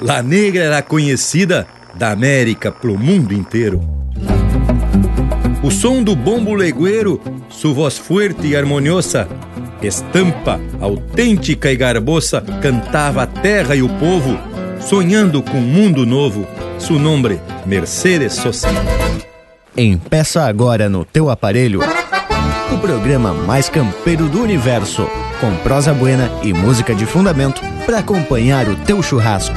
La Negra era conhecida da América pro mundo inteiro. O som do bombo legueiro, sua voz forte e harmoniosa, estampa autêntica e garbosa, cantava a terra e o povo, sonhando com um mundo novo. Su nome, Mercedes Sosa. Empeça agora no teu aparelho o programa mais campeiro do universo, com prosa buena e música de fundamento para acompanhar o teu churrasco.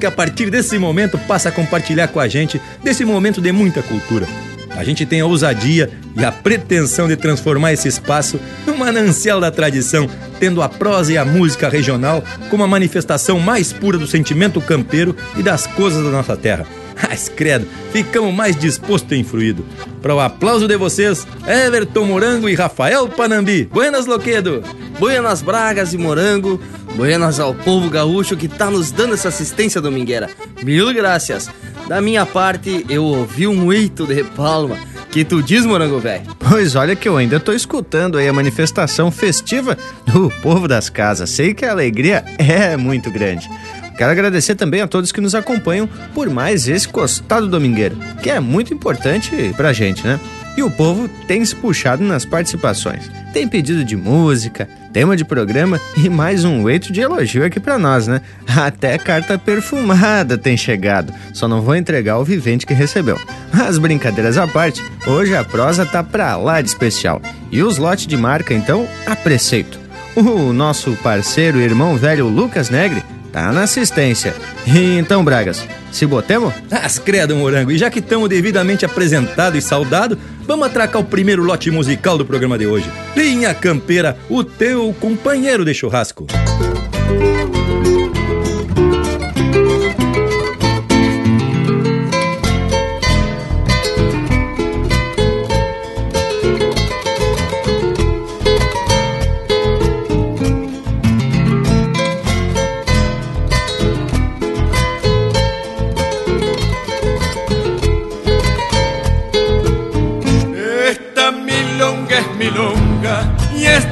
Que a partir desse momento passa a compartilhar com a gente desse momento de muita cultura. A gente tem a ousadia e a pretensão de transformar esse espaço num manancial da tradição, tendo a prosa e a música regional como a manifestação mais pura do sentimento campeiro e das coisas da nossa terra. Mas credo, ficamos mais dispostos e influído. Para o aplauso de vocês, Everton Morango e Rafael Panambi. Buenas, Loquedo! Buenas Bragas e Morango, buenas ao povo gaúcho que tá nos dando essa assistência domingueira. Mil graças. Da minha parte, eu ouvi um eito de palma. Que tu diz, morango velho? Pois olha que eu ainda tô escutando aí a manifestação festiva do povo das casas. Sei que a alegria é muito grande. Quero agradecer também a todos que nos acompanham por mais esse costado domingueiro, que é muito importante pra gente, né? E o povo tem se puxado nas participações. Tem pedido de música, tema de programa e mais um eito de elogio aqui para nós, né? Até carta perfumada tem chegado. Só não vou entregar o vivente que recebeu. As brincadeiras à parte, hoje a prosa tá pra lá de especial. E os lotes de marca, então, a preceito. O nosso parceiro e irmão velho Lucas Negre Tá na assistência. E então, Bragas, se botemos? As credo, morango. E já que estamos devidamente apresentado e saudado, vamos atracar o primeiro lote musical do programa de hoje. Linha Campeira, o teu companheiro de churrasco.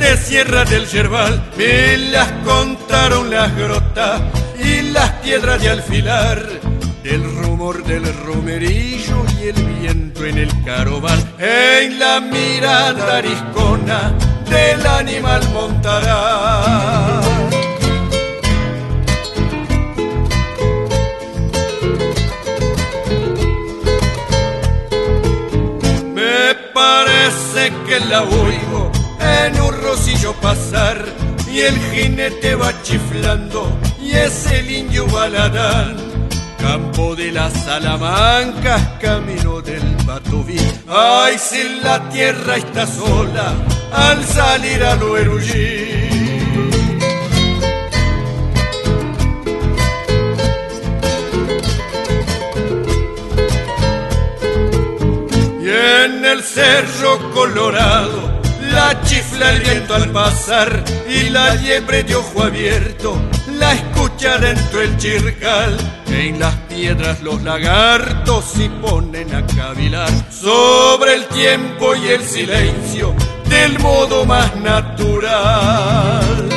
Que Sierra del Yerbal me las contaron las grotas y las piedras de alfilar, el rumor del romerillo y el viento en el carobar, en la mirada ariscona del animal montará. Me parece que la en rosillo pasar y el jinete va chiflando y es el indio baladán. Campo de las Salamancas, camino del Batoví. Ay, si la tierra está sola al salir a lo erugir. Y en el cerro colorado la chifla el viento al pasar y la liebre de ojo abierto la escucha dentro el chircal. En las piedras los lagartos se ponen a cavilar sobre el tiempo y el silencio del modo más natural.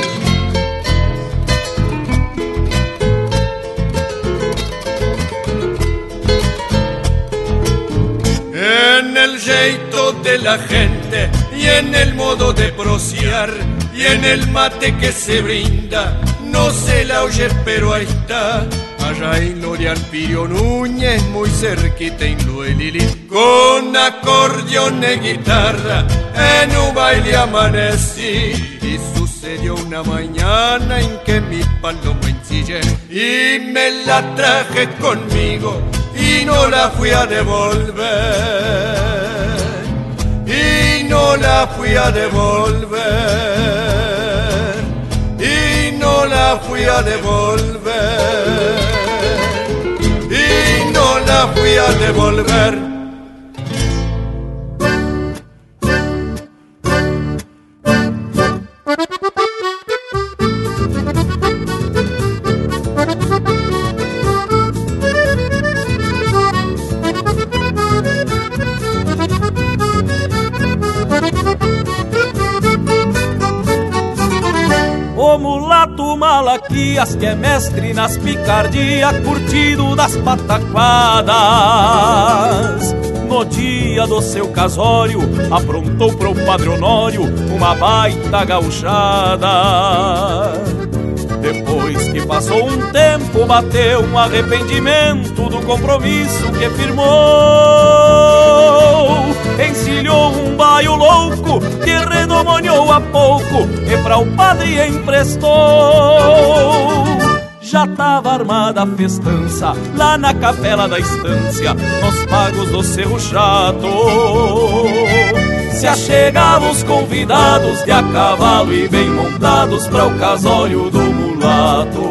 En el jeito de la gente y en el modo de prociar y en el mate que se brinda, no se la oye pero ahí está. Allá en Lorian Pío Núñez, muy cerquita en Luelili, con acordeón y guitarra, en un baile amanecí. Y sucedió una mañana en que mi paloma ensillé y me la traje conmigo y no la fui a devolver. Y no la fui a devolver. Y no la fui a devolver. Y no la fui a devolver. O mulato Malaquias, que é mestre nas picardias, curtido das pataquadas. No dia do seu casório, aprontou pro Padre Honório uma baita gauchada. Depois que passou um tempo, bateu um arrependimento compromisso que firmou. Encilhou um baio louco que redomoniou a pouco e pra o padre emprestou. Já tava armada a festança lá na capela da estância, nos pagos do Cerro Chato. Se achegavam os convidados de a cavalo e bem montados para o casório do mulato.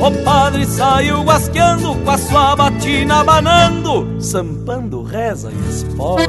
O padre saiu guasqueando com a sua batina, abanando, sampando, reza e espora.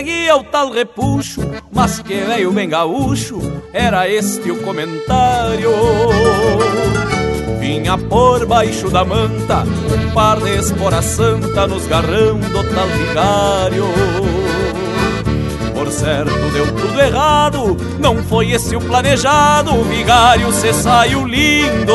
Seguia o tal repuxo, mas que veio bem gaúcho, era este o comentário. Vinha por baixo da manta, um par de espora santa nos garrão do tal vigário. Por certo deu tudo errado, não foi esse o planejado, o vigário se saiu lindo.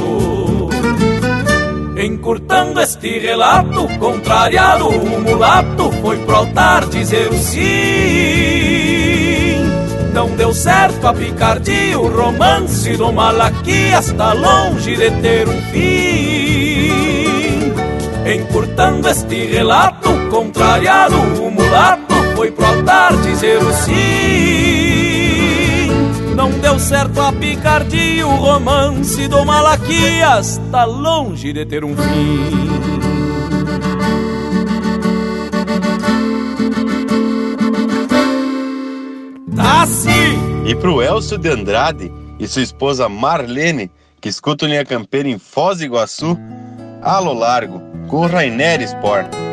Encurtando este relato, contrariado o mulato foi pro altar dizer o sim. Não deu certo a picardia, o romance do Malaquias está longe de ter um fim. Encurtando este relato, contrariado o mulato foi pro altar dizer o sim. Não deu certo a picardia, o romance do Malaquias está longe de ter um fim. Tá sim! E pro Elcio de Andrade e sua esposa Marlene, que escutam Linha Campeira em Foz do Iguaçu, Alo Largo, com o Rainer Sport.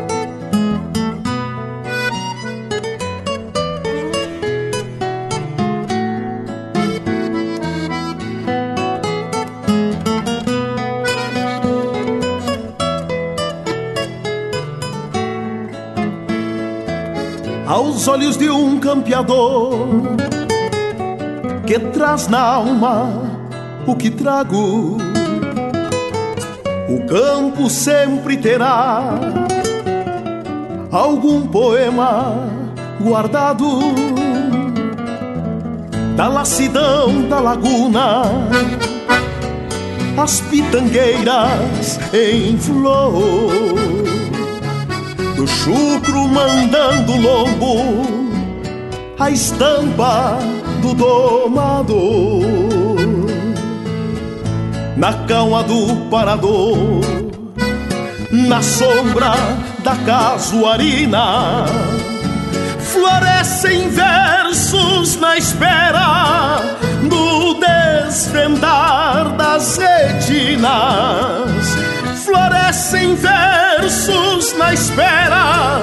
Aos olhos de um campeador que traz na alma o que trago. O campo sempre terá algum poema guardado da lassidão da laguna, as pitangueiras em flor do chucro mandando lombo, a estampa do domador. Na calma do parador, na sombra da casuarina, florescem versos na espera do desvendar das retinas florescem versos na espera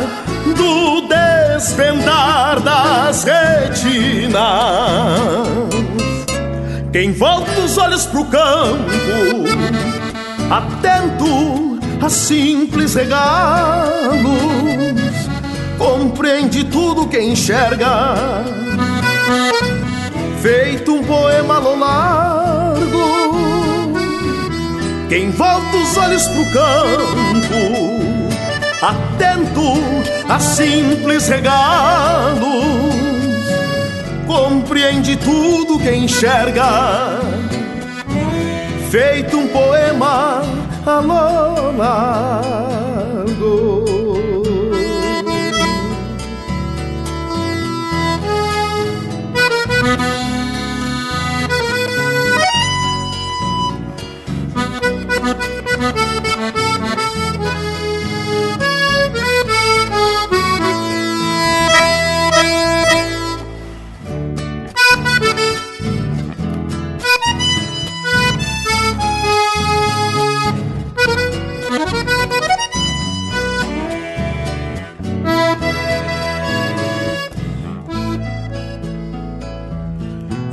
do desvendar das retinas. Quem volta os olhos pro campo, atento a simples regalos, compreende tudo que enxerga, feito um poema lo largo quem volta os olhos pro campo, atento a simples regalos, compreende tudo que enxerga, feito um poema a.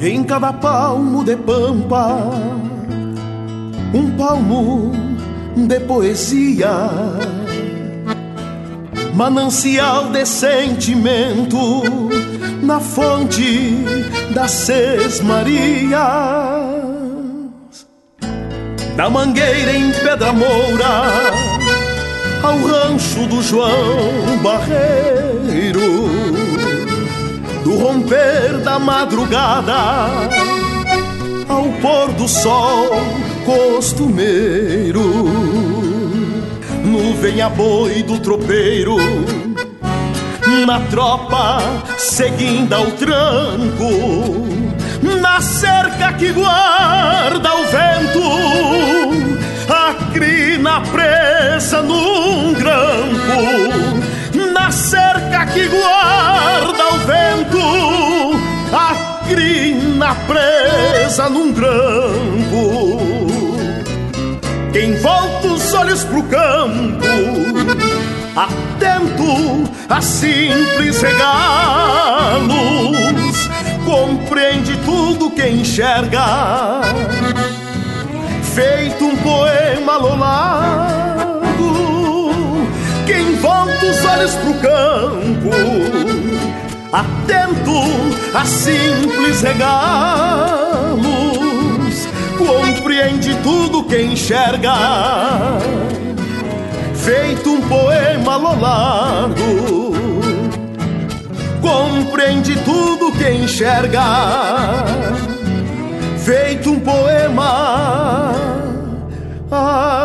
Em cada palmo de pampa, um palmo de poesia, manancial de sentimento na fonte das Seis Marias, da mangueira em Pedra Moura ao rancho do João Barreiro, do romper da madrugada ao pôr do sol costumeiro, nuvem a boi do tropeiro, na tropa seguindo ao tranco, na cerca que guarda o vento, a crina presa num grampo, na cerca que guarda o vento, a crina presa num grampo. Quem volta os olhos pro campo, atento a simples regalos, compreende tudo que enxerga, feito um poema lolado. Volta os olhos pro campo, atento a simples regalos, compreende tudo que enxerga, feito um poema lo largo. Compreende tudo que enxerga, feito um poema a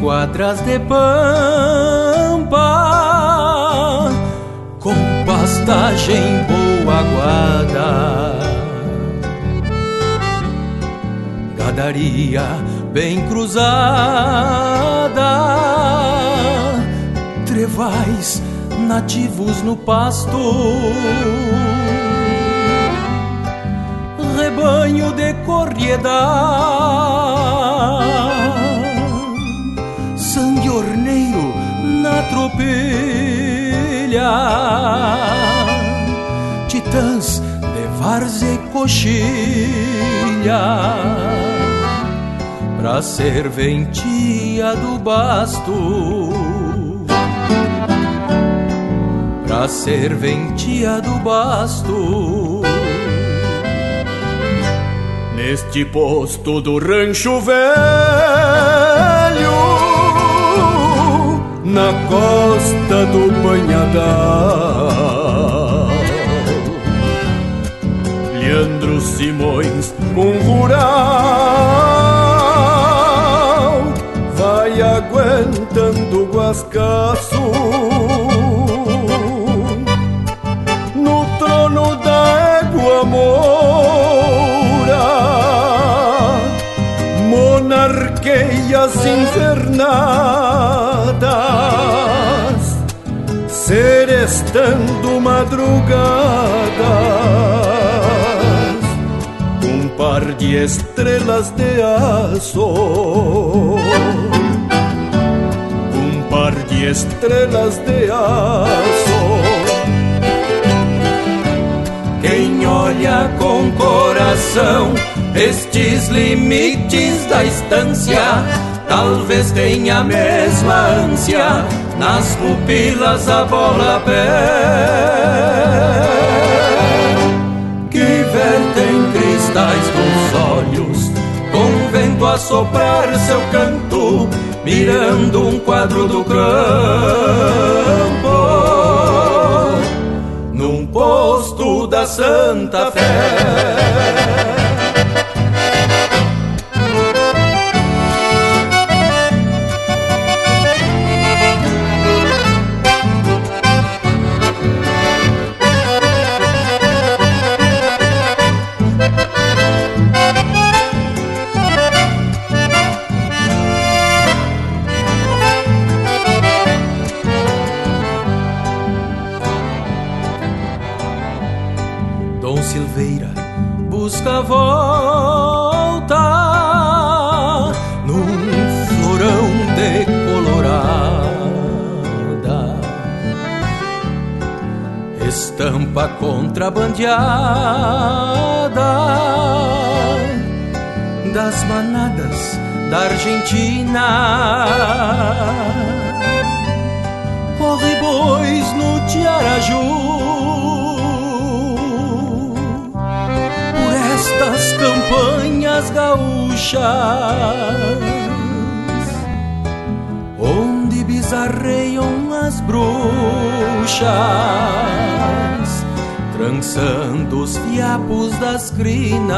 Quadras de pampa com pastagem boa guarda. Gadaria bem cruzada, trevais nativos no pasto rebanho de corrieda, tropilha, titãs de várzea e coxilha, pra serventia do basto. Pra serventia do basto. Neste posto do rancho velho, na costa do Banhadal, Leandro Simões, um rural, vai aguentando o guascaço no trono da égua monarqueias invernadas, serestando madrugadas, um par de estrelas de aço. Um par de estrelas de aço Quem olha com coração estes limites da estância, talvez tenha a mesma ânsia nas pupilas a bola pé. Que vertem cristais dos olhos, com vento a soprar seu canto, mirando um quadro do campo num posto da Santa Fé. Estampa contrabandeada das manadas da Argentina. Corre bois no Tiaraju por estas campanhas gaúchas, onde bizarreiam as bruxas, trançando os fiapos das crinas,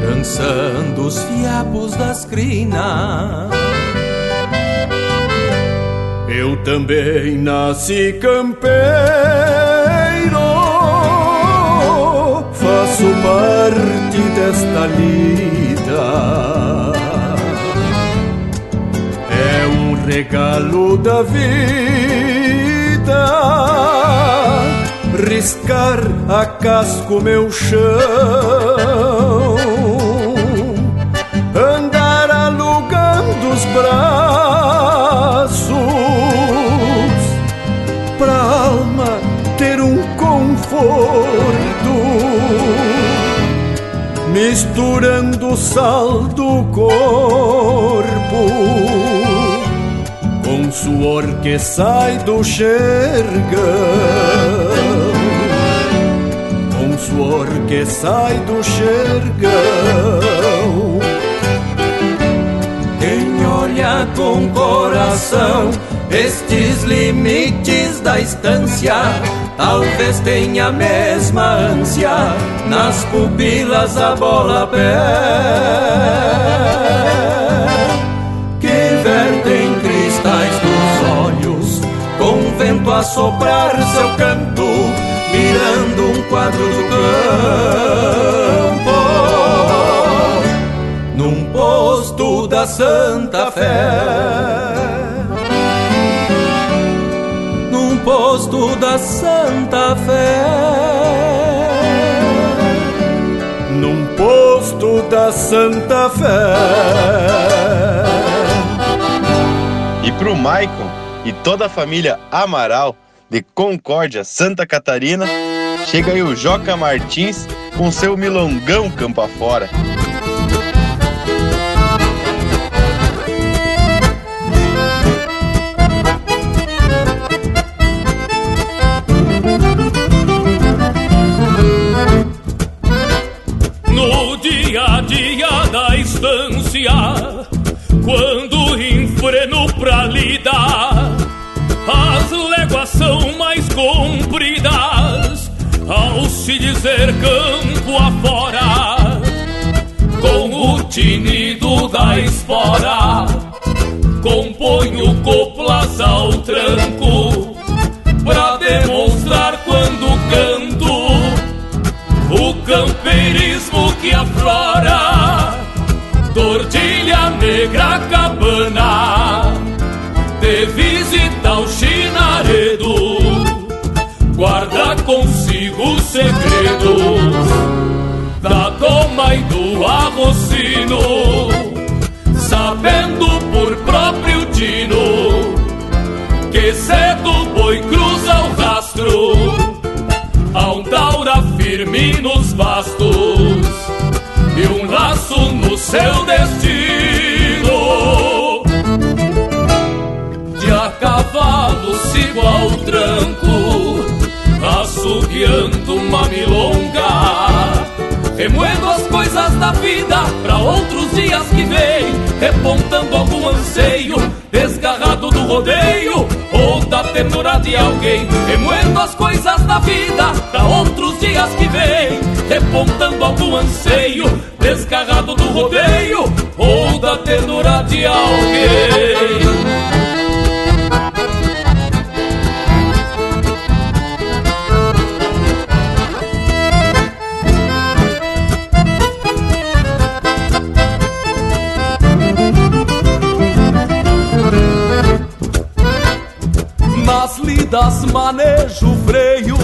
trançando os fiapos das crinas. Eu também nasci campeiro, faço parte desta lida. É um regalo da vida riscar a casco meu chão, andar alugando os braços pra alma ter um conforto, misturando o sal suor que sai do xergão suor que sai do xergão. Quem olha com coração estes limites da estância, talvez tenha a mesma ânsia nas pupilas a bola pé. Soprar seu canto mirando um quadro do campo, num posto da Santa Fé. Num posto da Santa Fé. Num posto da Santa Fé. E pro Maicon e toda a família Amaral de Concórdia, Santa Catarina, chega aí o Joca Martins com seu milongão campo afora. Dizer campo afora, com o tinido da espora, componho coplas ao tranco, segredos da toma e do arrocino, sabendo por próprio tino que cedo boi cruza o rastro a um taura firme nos bastos e um laço no seu destino. De a cavalo sigo ao tranco, assobiando uma milonga. Remoendo as coisas da vida para outros dias que vem, repontando algum anseio, desgarrado do rodeio ou da ternura de alguém. Remoendo as coisas da vida para outros dias que vem, repontando algum anseio, desgarrado do rodeio ou da ternura de alguém. Nas lidas manejo o freio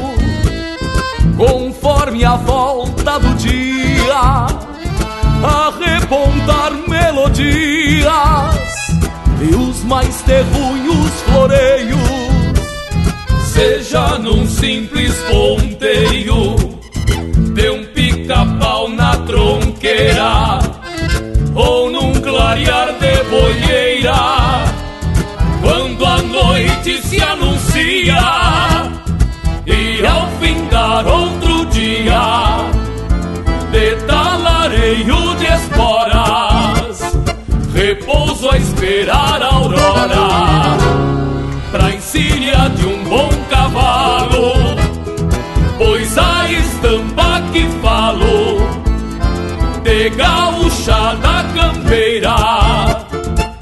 Conforme a volta do dia A repontar melodias E os mais terrunhos floreios. Seja num simples ponteio De um pica-pau anuncia E ao findar outro dia De talareio de esporas. Repouso a esperar a aurora Pra insíria de um bom cavalo. Pois a estampa que falo De gaúchada campeira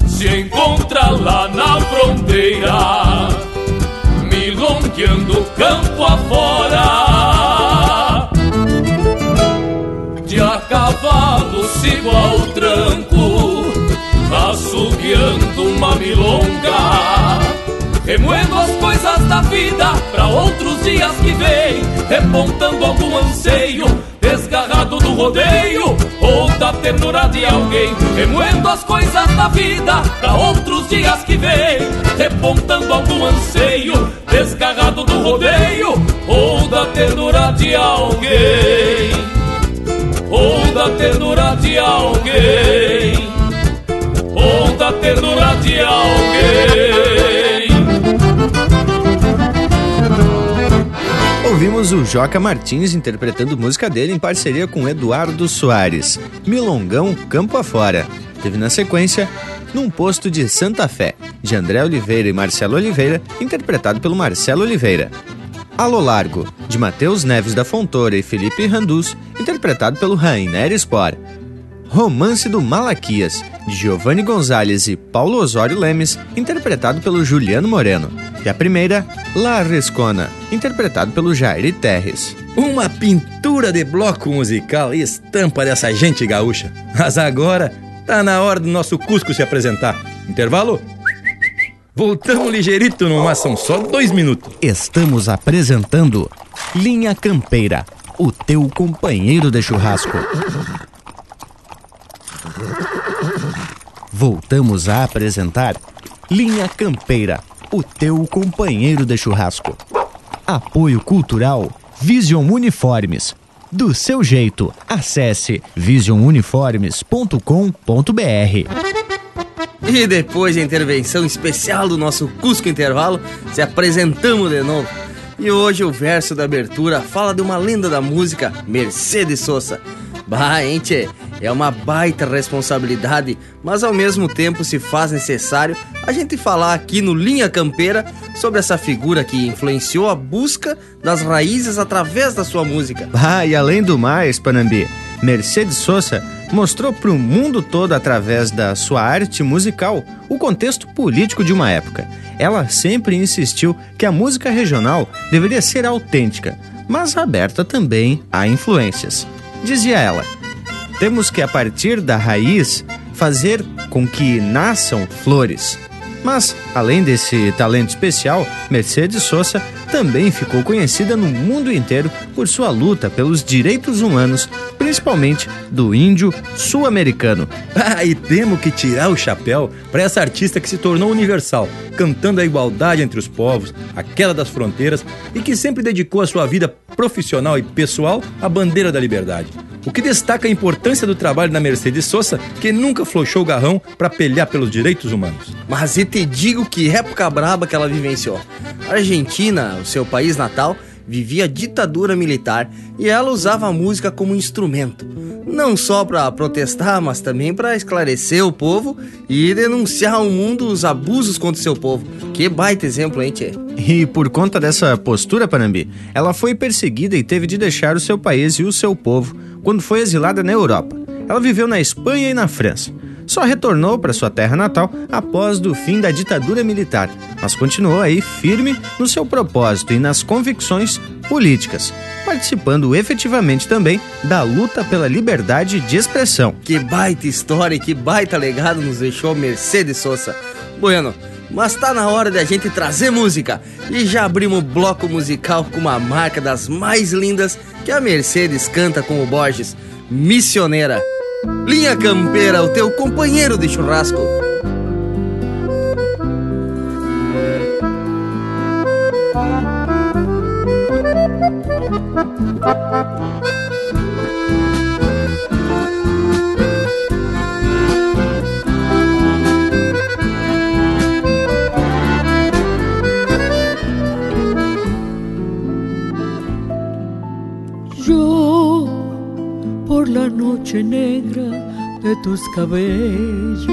Se encontra lá na fronteira campo afora. De a cavalo sigo ao tranco, açougueando uma milonga. Remoendo as coisas da vida para outros dias que vem, repontando algum anseio, desgarrado do rodeio da ternura de alguém. Remoendo as coisas da vida para outros dias que vem, repontando algum anseio, desgarrado do rodeio ou da ternura de alguém. Ou da ternura de alguém. Ou da ternura de alguém. Ouvimos o Joca Martins interpretando música dele em parceria com Eduardo Soares, Milongão Campo Afora. Teve na sequência Num Posto de Santa Fé, de André Oliveira e Marcelo Oliveira, interpretado pelo Marcelo Oliveira. Alô Largo, de Matheus Neves da Fontoura e Felipe Randuz, interpretado pelo Rainer Spor. Romance do Malaquias, de Giovanni Gonzalez e Paulo Osório Lemes, interpretado pelo Juliano Moreno. E a primeira, La Rescona, interpretado pelo Jair Terres. Uma pintura de bloco musical e estampa dessa gente gaúcha. Mas agora tá na hora do nosso Cusco se apresentar. Intervalo? Voltamos ligeirito no mas são só dois minutos. Estamos apresentando Linha Campeira, o teu companheiro de churrasco. Voltamos a apresentar Linha Campeira, o teu companheiro de churrasco. Apoio Cultural Vision Uniformes. Do seu jeito, acesse visionuniformes.com.br. E depois da intervenção especial do nosso Cusco Intervalo, se apresentamos de novo. E hoje o verso da abertura fala de uma lenda da música, Mercedes Sosa. Bah, hein, tchê? É uma baita responsabilidade, mas ao mesmo tempo se faz necessário a gente falar aqui no Linha Campeira sobre essa figura que influenciou a busca das raízes através da sua música. Ah, e além do mais, Panambi, Mercedes Sosa mostrou para o mundo todo através da sua arte musical o contexto político de uma época. Ela sempre insistiu que a música regional deveria ser autêntica, mas aberta também a influências. Dizia ela: temos que, a partir da raiz, fazer com que nasçam flores. Mas, além desse talento especial, Mercedes Sosa também ficou conhecida no mundo inteiro por sua luta pelos direitos humanos, principalmente do índio sul-americano. Ah, e temos que tirar o chapéu para essa artista que se tornou universal, cantando a igualdade entre os povos, aquela das fronteiras e que sempre dedicou a sua vida profissional e pessoal à bandeira da liberdade. O que destaca a importância do trabalho da Mercedes Sosa, que nunca flochou o garrão para pelear pelos direitos humanos. Mas e te digo que época braba que ela vivenciou. A O seu país natal, vivia ditadura militar e ela usava a música como instrumento, não só para protestar, mas também para esclarecer o povo e denunciar ao mundo os abusos contra seu povo. Que baita exemplo, hein, tchê? E por conta dessa postura, Panambi, ela foi perseguida e teve de deixar o seu país e o seu povo quando foi exilada na Europa. Ela viveu na Espanha e na França. Só retornou para sua terra natal após do fim da ditadura militar, mas continuou aí firme no seu propósito e nas convicções políticas, participando efetivamente também da luta pela liberdade de expressão. Que baita história e que baita legado nos deixou Mercedes Sosa. Bueno, mas tá na hora de a gente trazer música. E já abrimos bloco musical com uma marca das mais lindas que a Mercedes canta com o Borges, Missioneira. Linha Campeira, o teu companheiro de churrasco. Yo, por la noche negra de tus cabellos,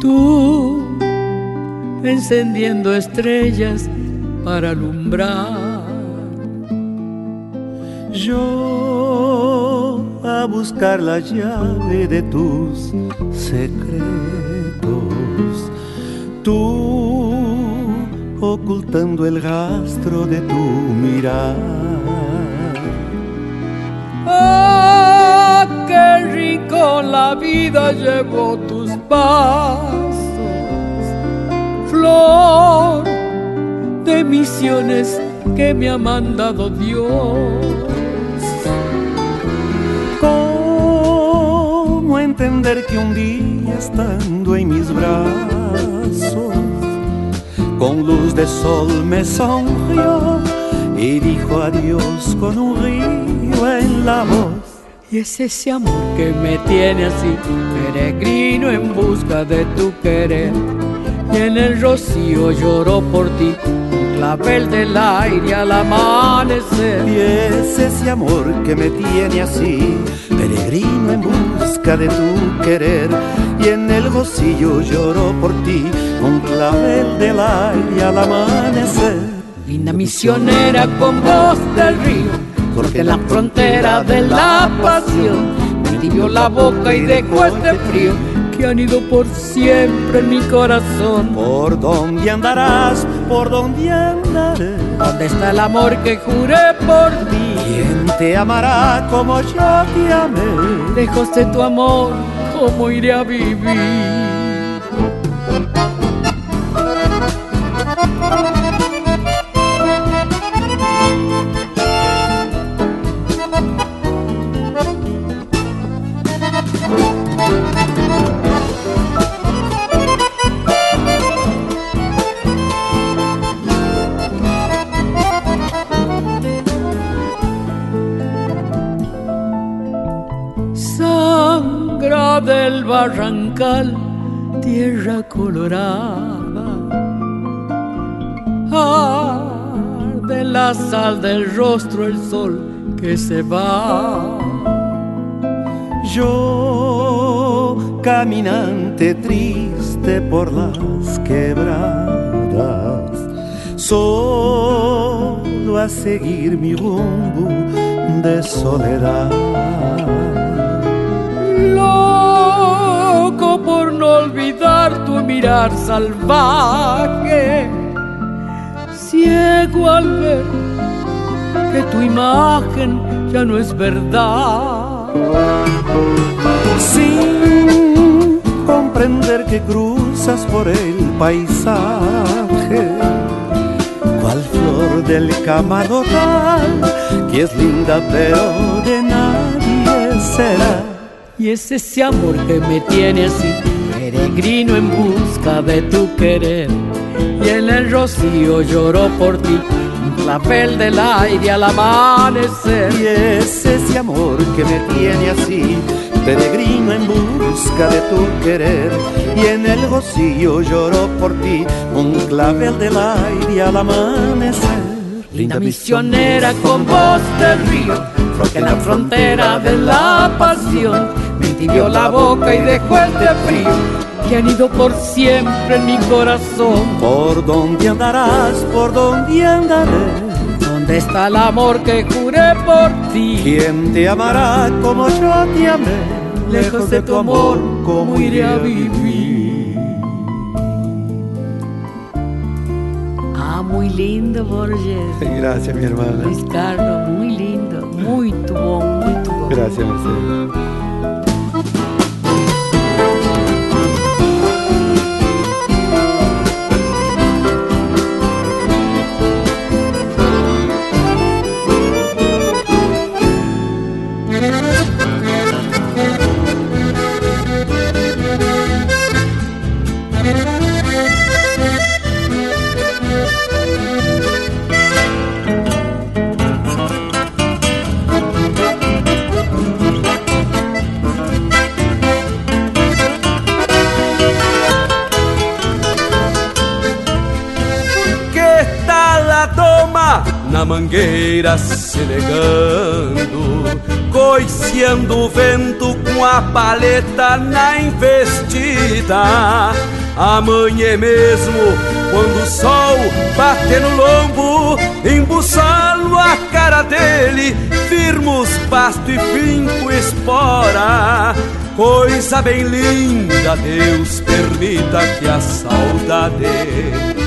tú encendiendo estrellas para alumbrar. Yo a buscar la llave de tus secretos. Tú ocultando el rastro de tu mirar. Qué rico la vida llevó tus pasos, flor de misiones que me ha mandado Dios. ¿Cómo entender que un día estando en mis brazos, con luz de sol me sonrió y dijo adiós con un río en la voz? Y es ese amor que me tiene así, peregrino en busca de tu querer. Y en el rocío lloró por ti, un clavel del aire al amanecer. Y es ese amor que me tiene así, peregrino en busca de tu querer. Y en el rocío lloró por ti, un clavel del aire al amanecer. Linda misionera con voz del río porque en la frontera de la pasión me tibió la boca y dejó este frío que han ido por siempre en mi corazón. ¿Por dónde andarás? ¿Por dónde andaré? ¿Dónde está el amor que juré por ti? ¿Quién te amará como yo te amé? Lejos de tu amor, ¿cómo iré a vivir? Del barrancal, tierra colorada. de la sal del rostro el sol que se va. Yo, caminante triste por las quebradas, solo a seguir mi rumbo de soledad por no olvidar tu mirar salvaje, ciego al ver que tu imagen ya no es verdad. Sin comprender que cruzas por el paisaje, cual flor del camarotal, que es linda pero de nadie será y es ese amor que me tiene así, peregrino en busca de tu querer. Y en el rocío lloró por ti, un clavel del aire al amanecer. Y es ese amor que me tiene así, peregrino en busca de tu querer. Y en el rocío lloró por ti, un clavel del aire al amanecer. Linda misionera con voz del río, porque en la frontera de la pasión me la boca y dejó este frío que han ido por siempre en mi corazón. ¿Por dónde andarás? ¿Por dónde andaré? ¿Dónde está el amor que juré por ti? ¿Quién te amará como yo te amé? Lejos de tu amor, ¿cómo iré a vivir? Ah, muy lindo, Borges. Gracias, mi hermana. Luis Carlos, muy lindo, muy bom, muy bom. Gracias, Mercedes. Se negando, coiceando o vento com a paleta na investida. Amanhã mesmo, quando o sol bater no lombo, embuçalo a cara dele, firmos pasto e finco espora. Coisa bem linda, Deus permita que a saudade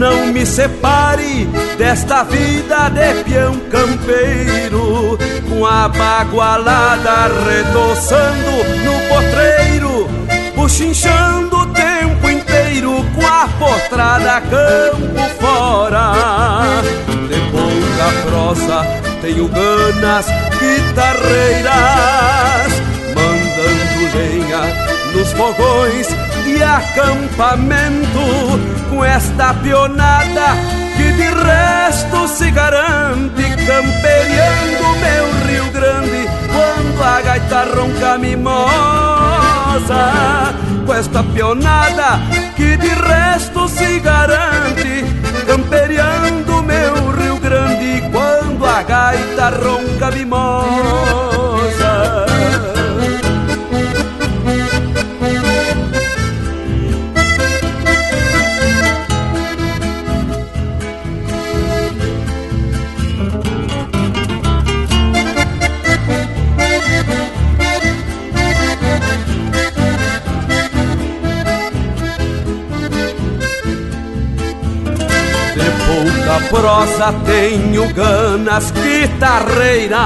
não me separe desta vida de peão campeiro, com a bagualada redoçando no potreiro, buchinchando o tempo inteiro com a potrada campo fora. De pouca prosa tenho ganas guitarreiras, mandando lenha nos fogões de acampamento, com esta pionada que de resto se garante, camperiando meu Rio Grande, quando a gaita ronca mimosa. Com esta pionada que de resto se garante, camperiando meu Rio Grande, quando a gaita ronca mimosa. Da prosa tenho ganas guitarreiras,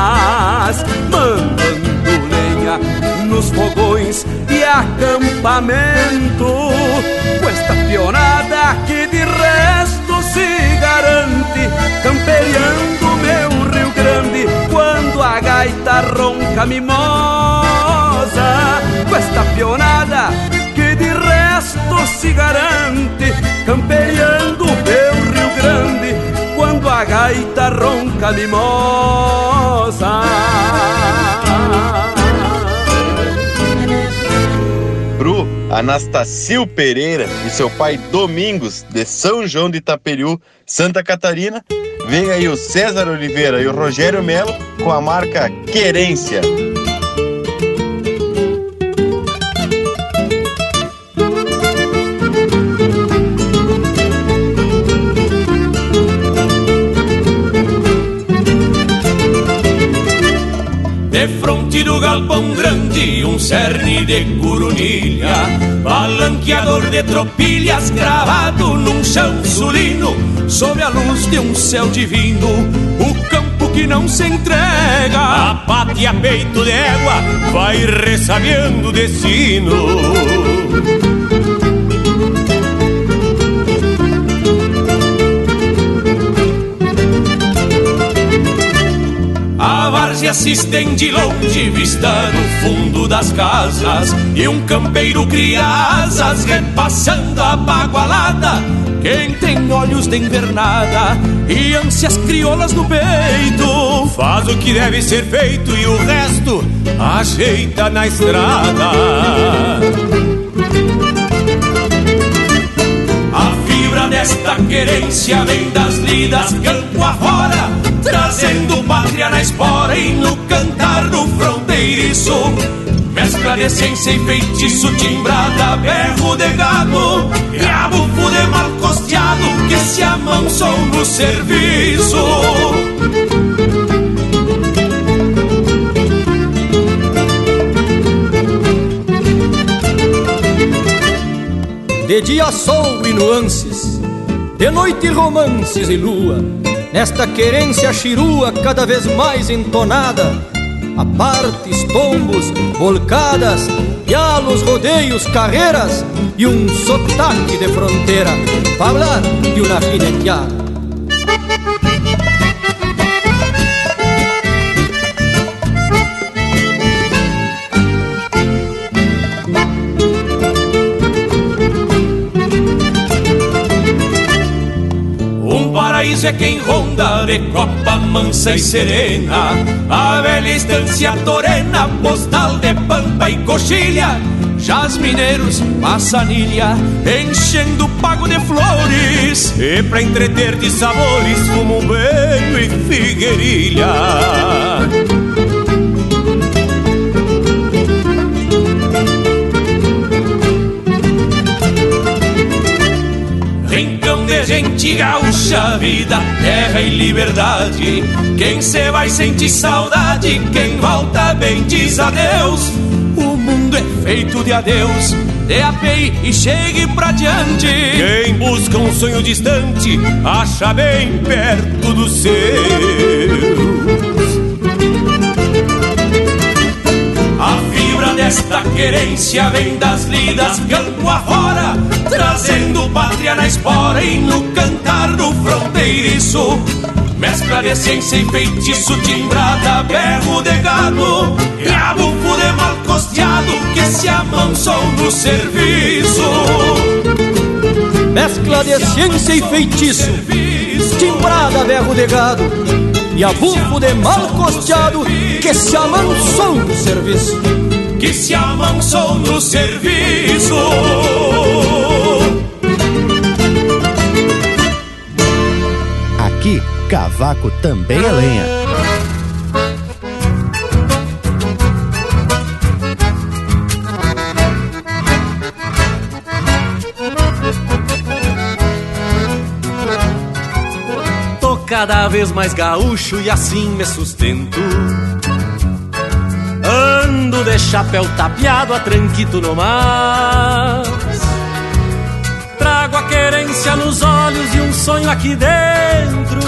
mandando lenha nos fogões de acampamento. Com esta pionada que de resto se garante, camperiando meu Rio Grande quando a gaita ronca mimosa. Com esta pionada que de resto se garante, camperiando meu Rio Grande quando a gaita ronca mimosa. Pro Anastácio Pereira e seu pai Domingos, de São João de Itaperiú, Santa Catarina. Vem aí o César Oliveira e o Rogério Melo com a marca Querência. De fronte do galpão grande, um cerne de curunilha, balanqueador de tropilhas, gravado num chão sulino, sob a luz de um céu divino, o campo que não se entrega, a pátria peito de égua, vai ressabiando o destino. Se estende longe, vista no fundo das casas E um campeiro cria asas, repassando a bagualada. Quem tem olhos de invernada e ânsias criolas no peito Faz o que deve ser feito e o resto ajeita na estrada. A fibra desta querência vem das lidas campo afora, trazendo pátria na espora e no cantar do fronteiriço. Mescla de ciência e feitiço, timbrada, berro de gado, e abufo de mal costeado que se amansou no serviço. De dia sol e nuances, de noite romances e lua, nesta querência chirua cada vez mais entonada, a partes, tombos, volcadas, dialos, rodeios, carreiras e um sotaque de fronteira, falar de uma jineteada. É quem ronda de copa mansa e serena. A velha estância torena, postal de pampa e coxilha. Jaz mineiros, passanilha, enchendo o pago de flores. E pra entreter de sabores, fumo velho e figueirilha gente gaúcha, vida, terra e liberdade. Quem se vai sentir saudade, quem volta bem diz adeus. O mundo é feito de adeus, de API e chegue pra diante. Quem busca um sonho distante, acha bem perto do seu. A fibra desta querência vem das lidas campo afora, trazendo pátria na espora e no cantar do fronteiriço. Mescla de ciência e feitiço, timbrada, berro de gado, bufo de mal costeado que se amansou no serviço. Mescla de ciência e feitiço, timbrada, berro de gado, e abufo de mal costeado que se amansou no serviço. Que se amansou no serviço. Cavaco também é lenha. Tô cada vez mais gaúcho e assim me sustento. Ando de chapéu tapeado a tranquito no mar. Nos olhos e um sonho aqui dentro.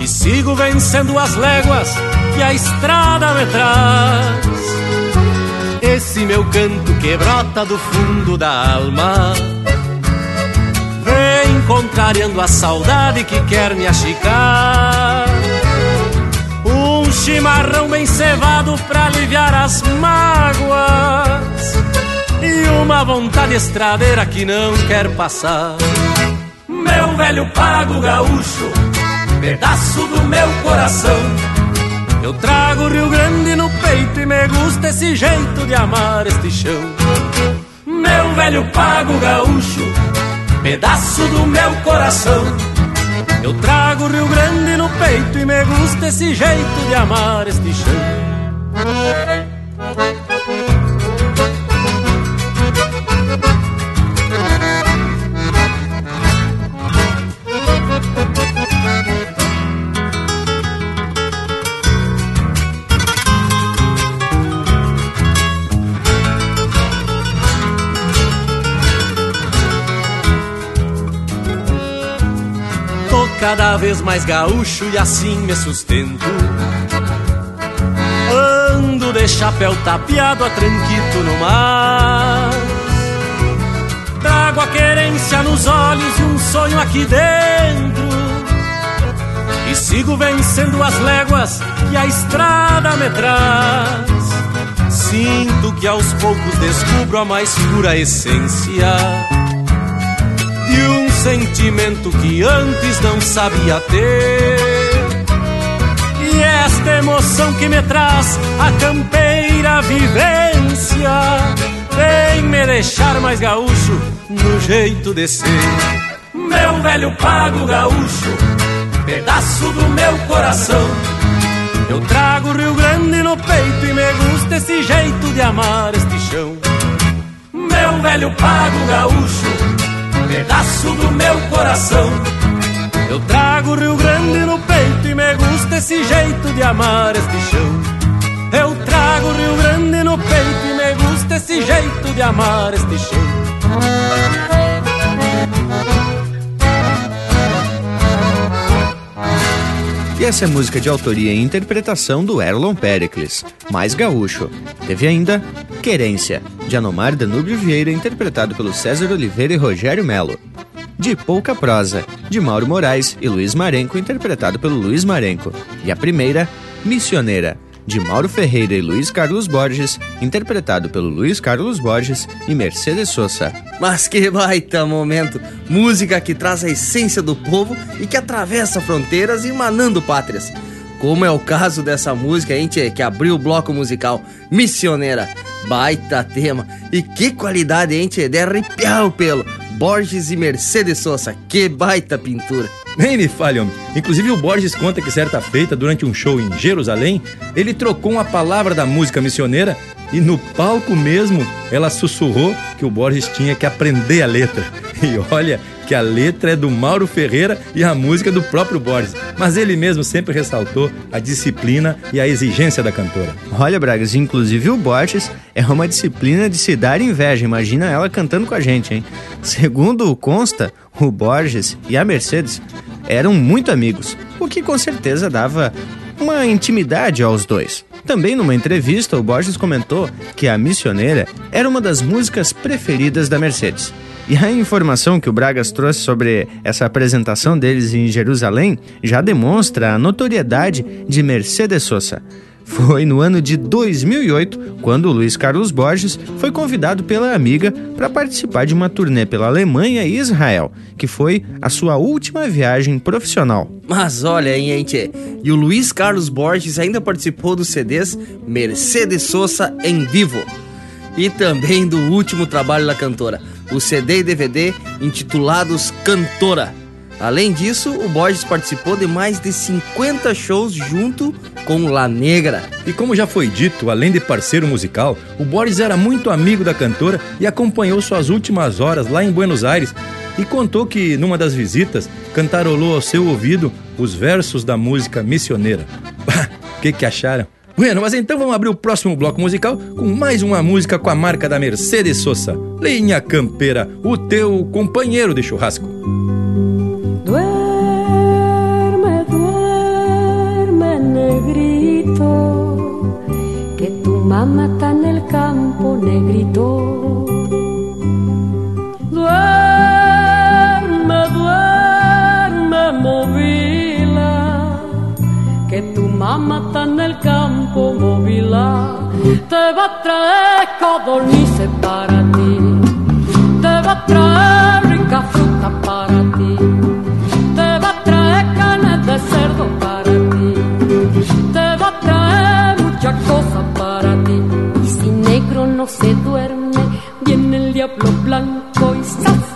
E sigo vencendo as léguas que a estrada me traz. Esse meu canto que brota do fundo da alma. Vem contrariando a saudade que quer me achicar. Um chimarrão bem cevado pra aliviar as mágoas e uma vontade estradeira que não quer passar. Meu velho pago gaúcho, pedaço do meu coração. Eu trago o Rio Grande no peito e me gusta esse jeito de amar este chão. Meu velho pago gaúcho, pedaço do meu coração. Eu trago o Rio Grande no peito e me gusta esse jeito de amar este chão. Cada vez mais gaúcho e assim me sustento. Ando de chapéu tapeado a tranquito no mar. Trago a querência nos olhos e um sonho aqui dentro. E sigo vencendo as léguas que a estrada me traz. Sinto que aos poucos descubro a mais pura essência de um sentimento que antes não sabia ter. E esta emoção que me traz a campeira vivência vem me deixar mais gaúcho no jeito de ser. Meu velho pago gaúcho, pedaço do meu coração. Eu trago o Rio Grande no peito e me gusta esse jeito de amar este chão. Meu velho pago gaúcho, pedaço do meu coração. Eu trago o Rio Grande no peito e me gusta esse jeito de amar este chão. Eu trago o Rio Grande no peito e me gusta esse jeito de amar este chão. Essa é música de autoria e interpretação do Erlon Pericles, mais gaúcho. Teve ainda Querência, de Anomar Danúbio Vieira, interpretado pelo César Oliveira e Rogério Melo. De Pouca Prosa, de Mauro Moraes e Luiz Marenco, interpretado pelo Luiz Marenco. E a primeira, Missioneira, de Mauro Ferreira e Luiz Carlos Borges, interpretado pelo Luiz Carlos Borges e Mercedes Sosa. Mas que baita momento! Música que traz a essência do povo e que atravessa fronteiras e manando pátrias. Como é o caso dessa música, gente que abriu o bloco musical Missioneira. Baita tema. E que qualidade, hein, tchê? De arrepiar o pelo. Borges e Mercedes Sosa. Que baita pintura. Nem me fale, homem. Inclusive o Borges conta que certa feita, durante um show em Jerusalém, ele trocou uma palavra da música missioneira e no palco mesmo ela sussurrou que o Borges tinha que aprender a letra. E olha que a letra é do Mauro Ferreira e a música do próprio Borges, mas ele mesmo sempre ressaltou a disciplina e a exigência da cantora. Olha, Bragas, inclusive o Borges é uma disciplina de se dar inveja. Imagina ela cantando com a gente, hein? Segundo consta, o Borges e a Mercedes eram muito amigos, o que com certeza dava uma intimidade aos dois. Também numa entrevista, o Borges comentou que a Missioneira era uma das músicas preferidas da Mercedes. E a informação que o Bragas trouxe sobre essa apresentação deles em Jerusalém já demonstra a notoriedade de Mercedes Sosa. Foi no ano de 2008 quando Luiz Carlos Borges foi convidado pela amiga para participar de uma turnê pela Alemanha e Israel, que foi a sua última viagem profissional. Mas olha, hein, gente, e o Luiz Carlos Borges ainda participou dos CDs Mercedes Sosa em Vivo e também do último trabalho da cantora, o CD e DVD intitulados Cantora. Além disso, o Borges participou de mais de 50 shows junto com La Negra. E como já foi dito, além de parceiro musical, o Borges era muito amigo da cantora e acompanhou suas últimas horas lá em Buenos Aires e contou que, numa das visitas, cantarolou ao seu ouvido os versos da música missioneira. O que, que acharam? Bueno, mas então vamos abrir o próximo bloco musical com mais uma música com a marca da Mercedes Sosa. Linha Campeira, o teu companheiro de churrasco. Duerme, duerme, negrito, que tu mamá campo, negrito. Mamá está en el campo, movila. Te va a traer codornices para ti, te va a traer rica fruta para ti, te va a traer carne de cerdo para ti, te va a traer muchas cosas para ti. Y si negro no se duerme, viene el diablo blanco y ¡zas!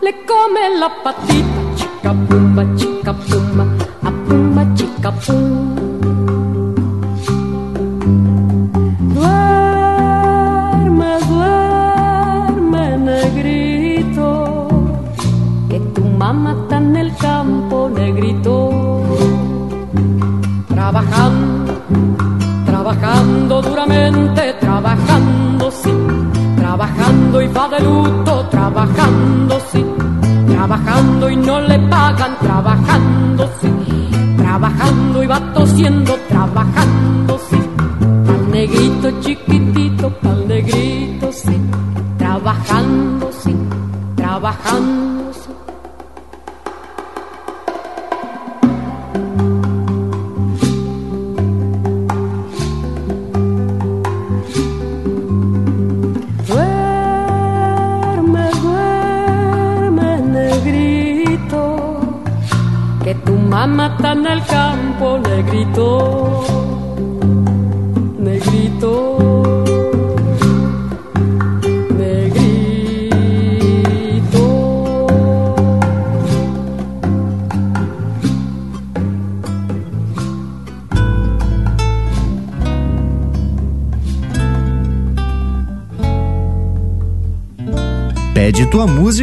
le come la patita, chica pumba, chica pumba, a pumba, chica pumba. Trabajando, sí. Trabajando y no le pagan, trabajando, sí. Trabajando y va tosiendo, trabajando, sí. Pa'l negrito chiquitito, pa'l negrito, sí. Trabajando, sí. Trabajando,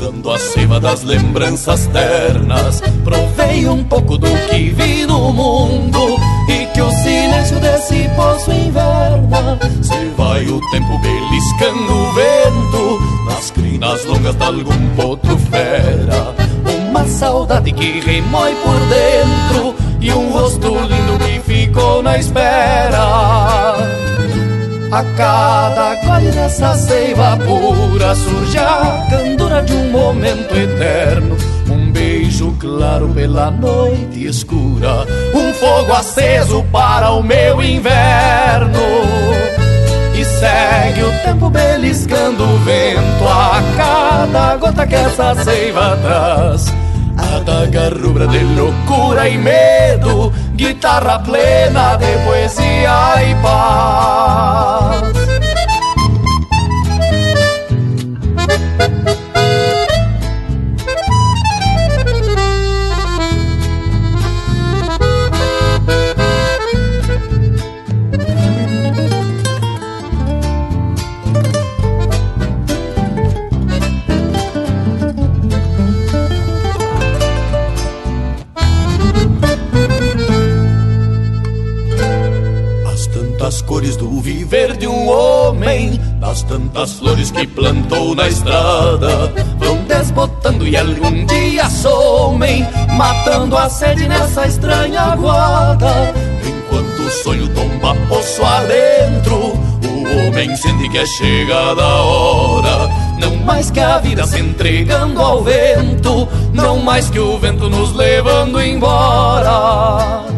Buscando a seiva das lembranças ternas. Provei um pouco do que vi no mundo e que o silêncio desse poço inverna. Se vai o tempo beliscando o vento nas crinas longas de algum potro fera. Uma saudade que remói por dentro e um rosto lindo que ficou na espera. A cada gole dessa seiva pura surge a candura de um momento eterno. Um beijo claro pela noite escura, um fogo aceso para o meu inverno. E segue o tempo beliscando o vento a cada gota que essa seiva traz. Adaga rubra de loucura e medo, guitarra plena de poesia e paz. Cores do viver de um homem, das tantas flores que plantou na estrada, vão desbotando e algum dia somem, matando a sede nessa estranha guarda. Enquanto o sonho tomba poço adentro, o homem sente que é chegada a hora. Não mais que a vida se entregando ao vento, não mais que o vento nos levando embora.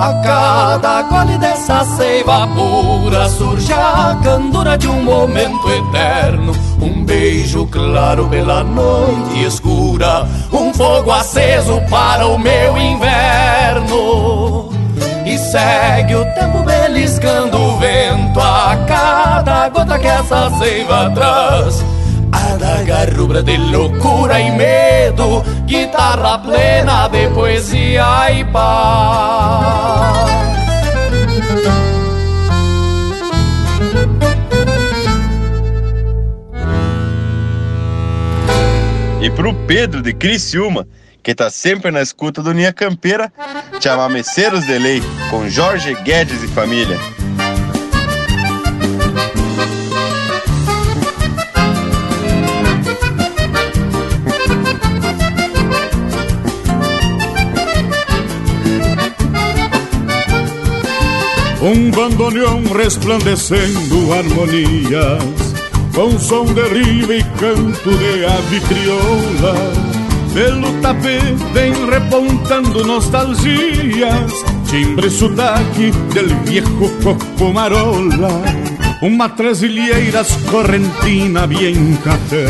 A cada gole dessa seiva pura surge a candura de um momento eterno. Um beijo claro pela noite escura, um fogo aceso para o meu inverno. E segue o tempo beliscando o vento a cada gota que essa seiva traz. Adaga rubra de loucura e medo, guitarra plena de poesia e paz. E pro Pedro de Criciúma, que tá sempre na escuta do Linha Campeira, Chamameceiros de Lei, com Jorge Guedes e família. Um bandoneão resplandecendo harmonias Com som de rio e canto de ave crioula Pelo tapete vem repontando nostalgias Timbre sotaque del viejo cocomarola Uma tresilheiras correntina bien café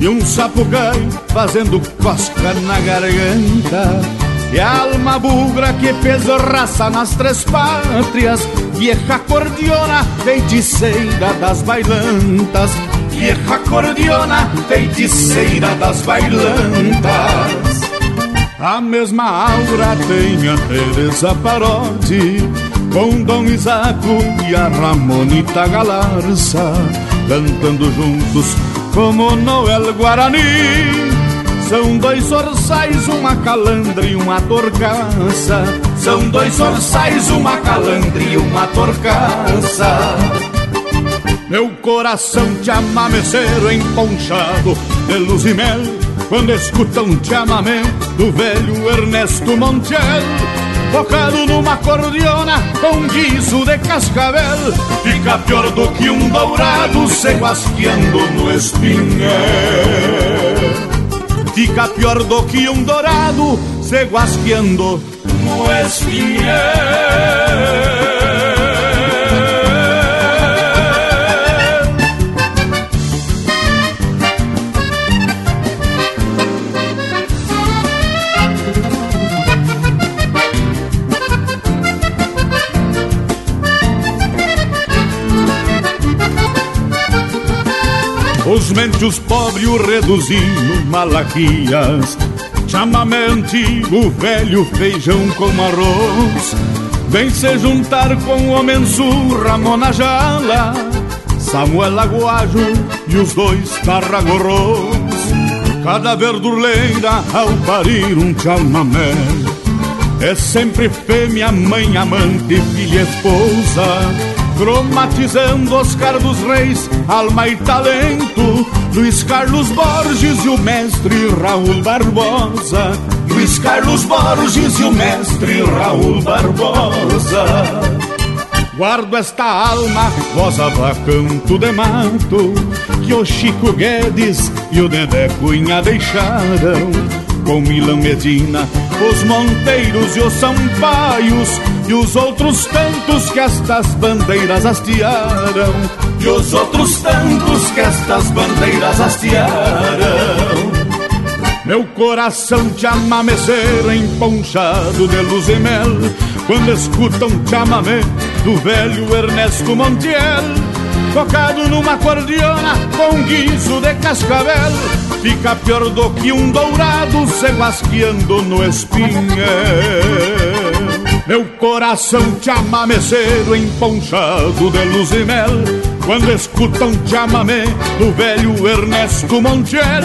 E um sapucai fazendo cosca na garganta e a alma bugra que fez raça nas três pátrias Vieja cordiona, feiticeira das bailantas. Vieja cordiona, feiticeira das bailantas. A mesma aura tem a Teresa Parodi Com Dom Isaco e a Ramonita Galarça Cantando juntos como Noel Guarani são dois orçais, uma calandra e uma torcaça. São dois orçais, uma calandra e uma torcaça. Meu coração te amameceiro emponchado de luz e mel Quando escuta um chamamé do velho Ernesto Montiel Tocado numa cordiona com guiso de cascavel Fica pior do que um dourado se guasqueando no espinhel Fica pior do que um dourado se guasqueando no espinhel. Os mentios pobres o reduzindo malaquias. Chamamé antigo, velho feijão com arroz. Vem se juntar com o homem surra Jala Samuel Aguajo e os dois tarragorros. Cada verdurleira ao parir um chamamé. É sempre fêmea, mãe, amante, filha, esposa Cromatizando Oscar dos Reis, alma e talento Luiz Carlos Borges e o mestre Raul Barbosa. Luiz Carlos Borges e o mestre Raul Barbosa. Guardo esta alma, voz a canto de mato Que o Chico Guedes e o Dedé Cunha deixaram. Com Milan Medina, os monteiros e os sampaios, e os outros tantos que estas bandeiras hastearam, e os outros tantos que estas bandeiras hastearam. Meu coração te amamecer emponchado de luz e mel. Quando escuta um chamamé do velho Ernesto Montiel. Tocado numa cordiona com guiso de cascavel Fica pior do que um dourado se guasqueando no espinhel Meu coração te amamecer emponchado de luz e mel. Quando escuta um chamamé do velho Ernesto Montiel.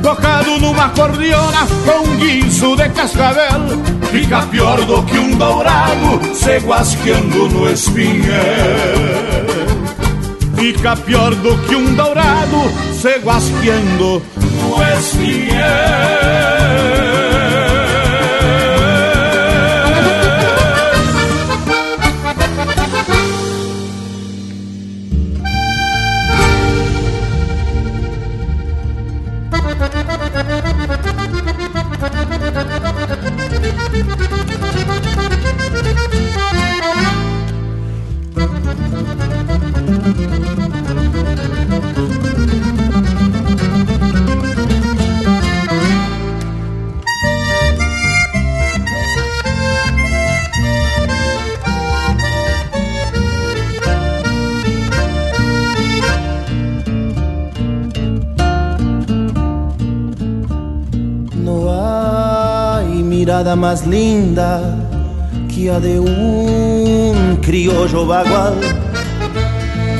Tocado numa cordiona com guiso de cascavel Fica pior do que um dourado se guasqueando no espinhel. Fica pior do que um dourado se guasqueando no espinhel mirada más linda que a de un criollo bagual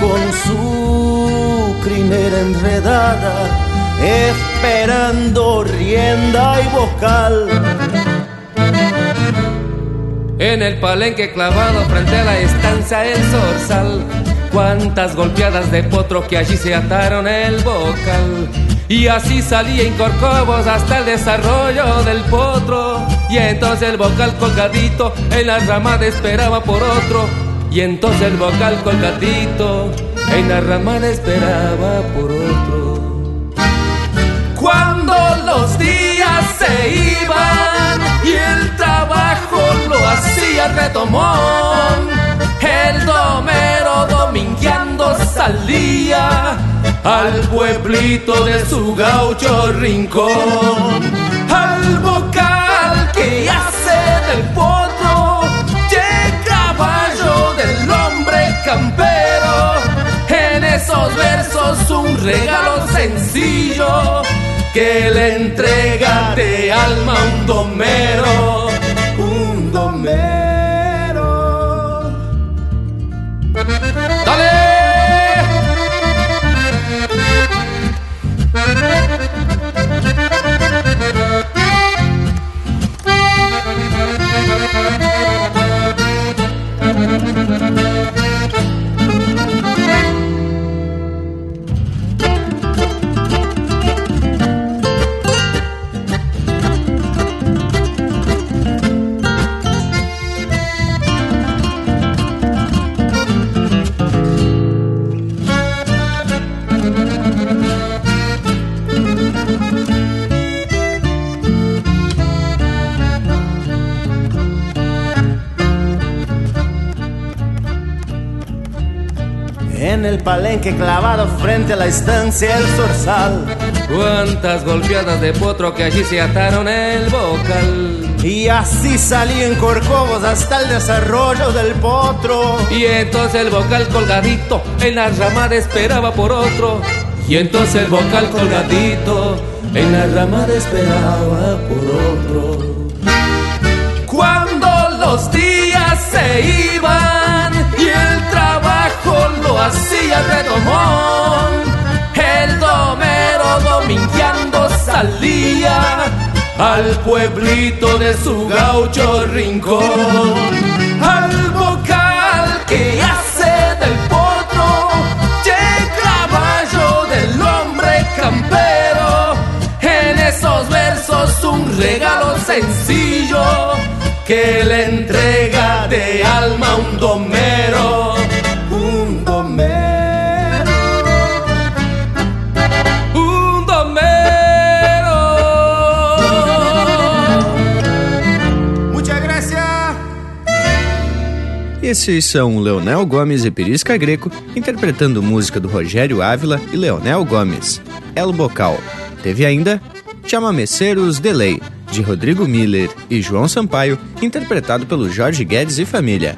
con su crinera enredada esperando rienda y vocal. En el palenque clavado frente a la estancia el zorzal, cuántas golpeadas de potro que allí se ataron el bocal. Y así salía en corcovos hasta el desarrollo del potro. Y entonces el vocal colgadito en la ramada esperaba por otro. Y entonces el vocal colgadito en la ramada esperaba por otro. Cuando los días se iban y el trabajo lo hacía retomón, el domingueando salía al pueblito de su gaucho rincón, al vocal que hace del potro, y caballo del hombre campero, en esos versos un regalo sencillo que le entrega de alma un domero, un domero. ¡Dale! En el palenque clavado frente a la estancia el zorzal. Cuántas golpeadas de potro que allí se ataron el vocal. Y así salían corcovos hasta el desarrollo del potro. Y entonces el vocal colgadito en la ramada esperaba por otro. Y entonces el vocal colgadito en la ramada esperaba por otro. Cuando los días se iban hacía redomón, el domero domingueando salía al pueblito de su gaucho rincón, al vocal que hace del potro, y caballo del hombre campero, en esos versos un regalo sencillo que le entrega de alma un domero, Esses são Leonel Gomes e Perisca Greco interpretando música do Rogério Ávila e Leonel Gomes. El Bocal. Teve ainda Chamameceiros Delay, de Rodrigo Miller e João Sampaio, interpretado pelo Jorge Guedes e família.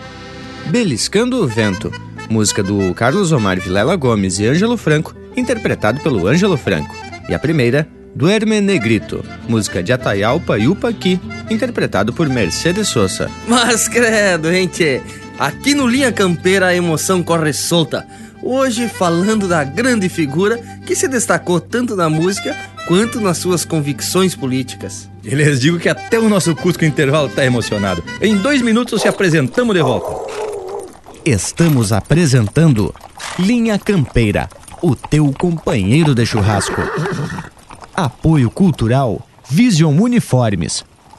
Beliscando o Vento, música do Carlos Omar Vilela Gomes e Ângelo Franco, interpretado pelo Ângelo Franco. E a primeira, Duerme Negrito, música de Atayalpa e Upaqui, interpretado por Mercedes Sosa. Mas credo, gente, aqui no Linha Campeira a emoção corre solta. Hoje falando da grande figura que se destacou tanto na música quanto nas suas convicções políticas. E lhes digo que até o nosso Cusco Intervalo tá emocionado. Em dois minutos se apresentamos de volta. Estamos apresentando Linha Campeira, o teu companheiro de churrasco. Apoio Cultural Vision Uniformes.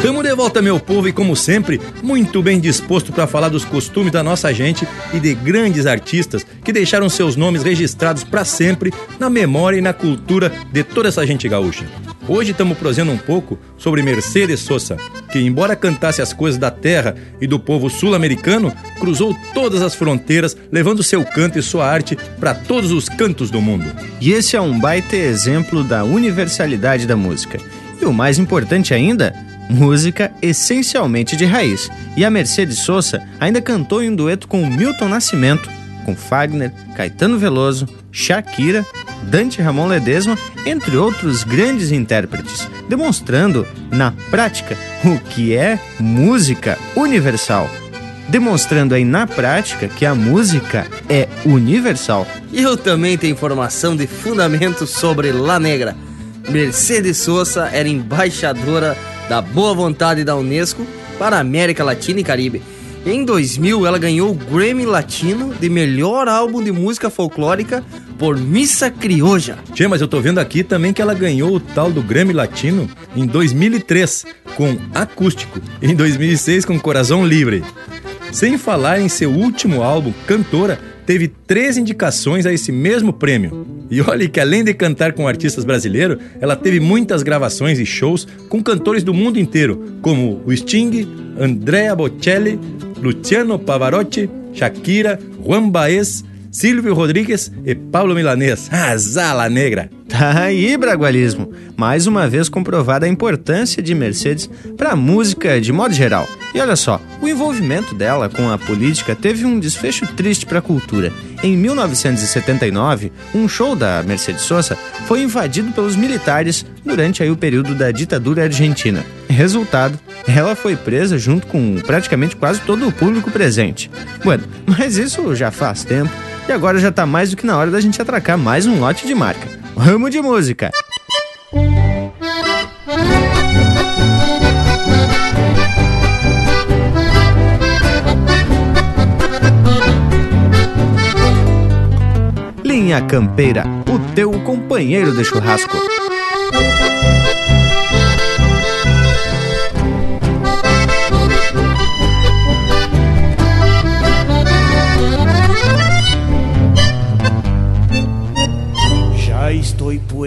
Tamo de volta, meu povo, e como sempre, muito bem disposto para falar dos costumes da nossa gente e de grandes artistas que deixaram seus nomes registrados para sempre na memória e na cultura de toda essa gente gaúcha. Hoje estamos prosendo um pouco sobre Mercedes Sosa, que, embora cantasse as coisas da terra e do povo sul-americano, cruzou todas as fronteiras, levando seu canto e sua arte para todos os cantos do mundo. E esse é um baita exemplo da universalidade da música. E o mais importante ainda, música essencialmente de raiz. E a Mercedes Sosa ainda cantou em um dueto com Milton Nascimento, com Fagner, Caetano Veloso, Shakira, Dante Ramon Ledesma, entre outros grandes intérpretes, demonstrando na prática o que é música universal. Demonstrando aí na prática que a música é universal. E eu também tenho informação de fundamento sobre La Negra. Mercedes Sosa era embaixadora da boa vontade da Unesco para a América Latina e Caribe. Em 2000, ela ganhou o Grammy Latino de melhor álbum de música folclórica por Missa Crioja. Tchê, mas eu tô vendo aqui também que ela ganhou o tal do Grammy Latino em 2003 com Acústico e em 2006 com Coração Livre. Sem falar em seu último álbum, Cantora, teve três indicações a esse mesmo prêmio. E olhe que além de cantar com artistas brasileiros, ela teve muitas gravações e shows com cantores do mundo inteiro, como o Sting, Andrea Bocelli, Luciano Pavarotti, Shakira, Juan Baez, Silvio Rodrigues e Paulo Milanês. Azala Negra! Tá aí, Bragualismo. Mais uma vez comprovada a importância de Mercedes para a música de modo geral. E olha só, o envolvimento dela com a política teve um desfecho triste para a cultura. Em 1979, um show da Mercedes Sosa foi invadido pelos militares durante aí o período da ditadura argentina. Resultado, ela foi presa junto com praticamente quase todo o público presente. Bueno, mas isso já faz tempo e agora já tá mais do que na hora da gente atracar mais um lote de marca. Ramo de música! Linha Campeira, o teu companheiro de churrasco.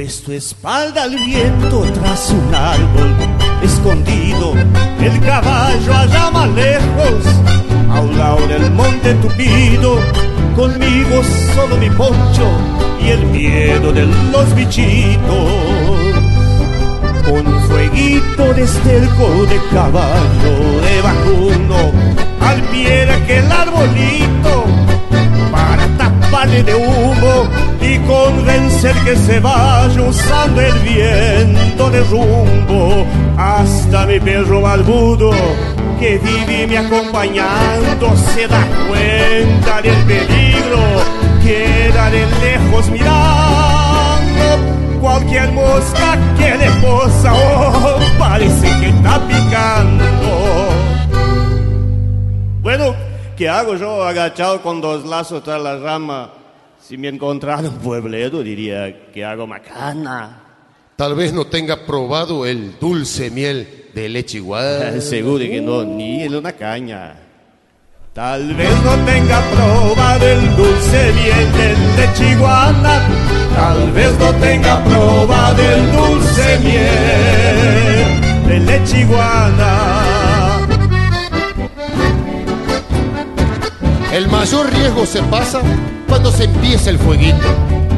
Estoy puesto espalda al viento tras un árbol escondido, el caballo allá más lejos, a un lado del monte tupido, conmigo solo mi poncho y el miedo de los bichitos. Con fueguito de esterco de caballo, de vacuno, al pie de aquel arbolito, para taparle de humo y convencer que se vaya usando el viento de rumbo hasta mi perro barbudo que vive me acompañando se da cuenta del peligro queda de lejos mirando cualquier mosca que le posa oh, parece que está picando bueno ¿qué hago yo agachado con dos lazos tras la rama? Si me encontrara un puebledo diría que hago macana. Tal vez no tenga probado el dulce miel de leche igual. Seguro que no, ni en una caña. Tal vez no tenga probado el dulce miel de leche iguana. Tal vez no tenga probado el dulce miel de leche iguana. El mayor riesgo se pasa cuando se empieza el fueguito,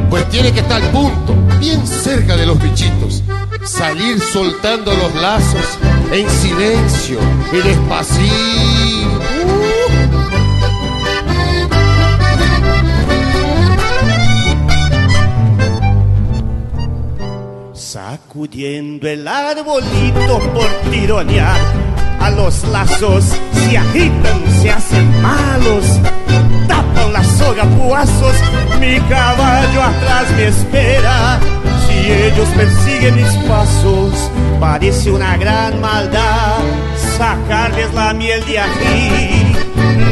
pues tiene que estar al punto, bien cerca de los bichitos. Salir soltando los lazos en silencio y despacito. Sacudiendo el arbolito por tironear a los lazos, se agitan, se hacen malos, la soga puazos, mi caballo atrás me espera. Si ellos persiguen mis pasos, parece una gran maldad sacarles la miel de aquí.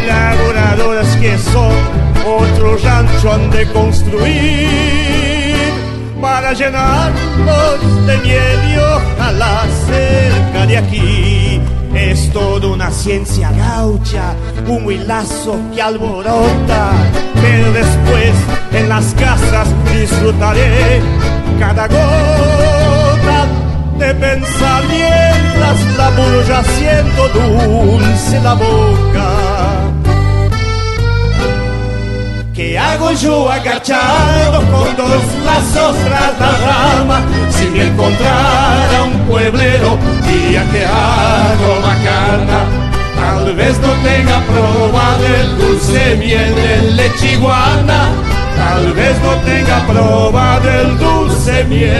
Laboradoras que son, otro rancho han de construir para llenarlos de miel y ojalá cerca de aquí. Es toda una ciencia gaucha, un hilazo que alborota, pero después en las casas disfrutaré cada gota de pensar mientras la burra siendo dulce la boca. ¿Qué hago yo agachado con dos lazos tras la rama sin encontrar a un pueblero y a que hago macana? Tal vez no tenga probado el dulce miel de leche iguana, tal vez no tenga probado el dulce miel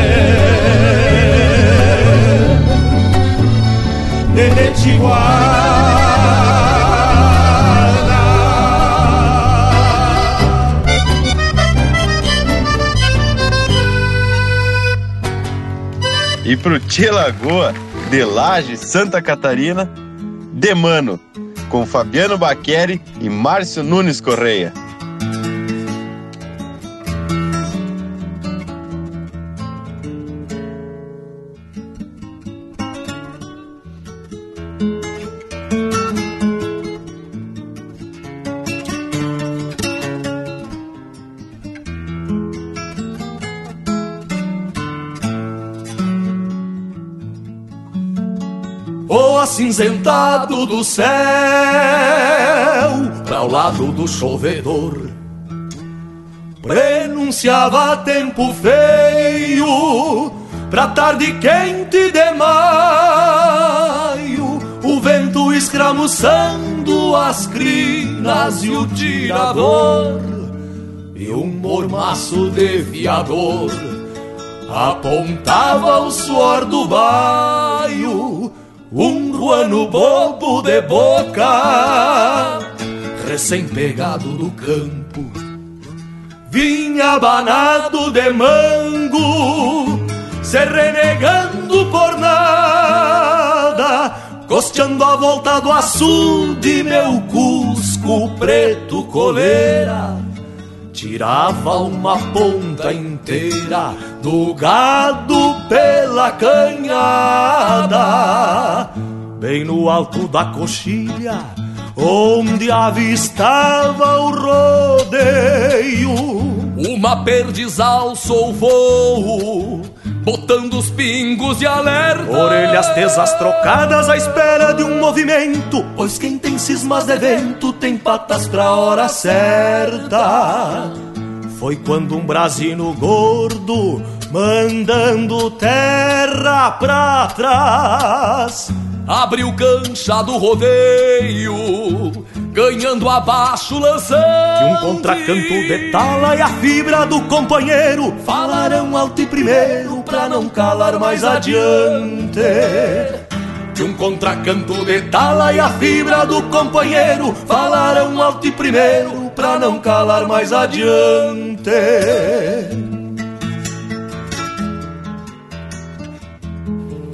de leche E pro Tia Lagoa, de Laje, Santa Catarina, de Mano, com Fabiano Baqueri e Márcio Nunes Correia. Acinzentado do céu para o lado do chovedor. Prenunciava tempo feio pra tarde quente de maio o vento escramuçando as crinas e o tirador e um mormaço de viador. Apontava o suor do baio um ruano bobo de boca, recém-pegado do campo, vinha abanado de mango, se renegando por nada, costeando a volta do açude, meu cusco preto coleira. Tirava uma ponta inteira do gado pela canhada, bem no alto da coxilha, onde avistava o rodeio. Uma perdiz alçou o voo, botando os pingos de alerta. Orelhas tesas trocadas à espera de um movimento, pois quem tem cismas de vento tem patas pra hora certa. Foi quando um brasino gordo, mandando terra pra trás, abriu cancha do rodeio, ganhando abaixo lançando. Que um contracanto de tala e a fibra do companheiro falarão alto e primeiro pra não calar mais adiante. Que um contracanto de tala e a fibra do companheiro falarão alto e primeiro pra não calar mais adiante.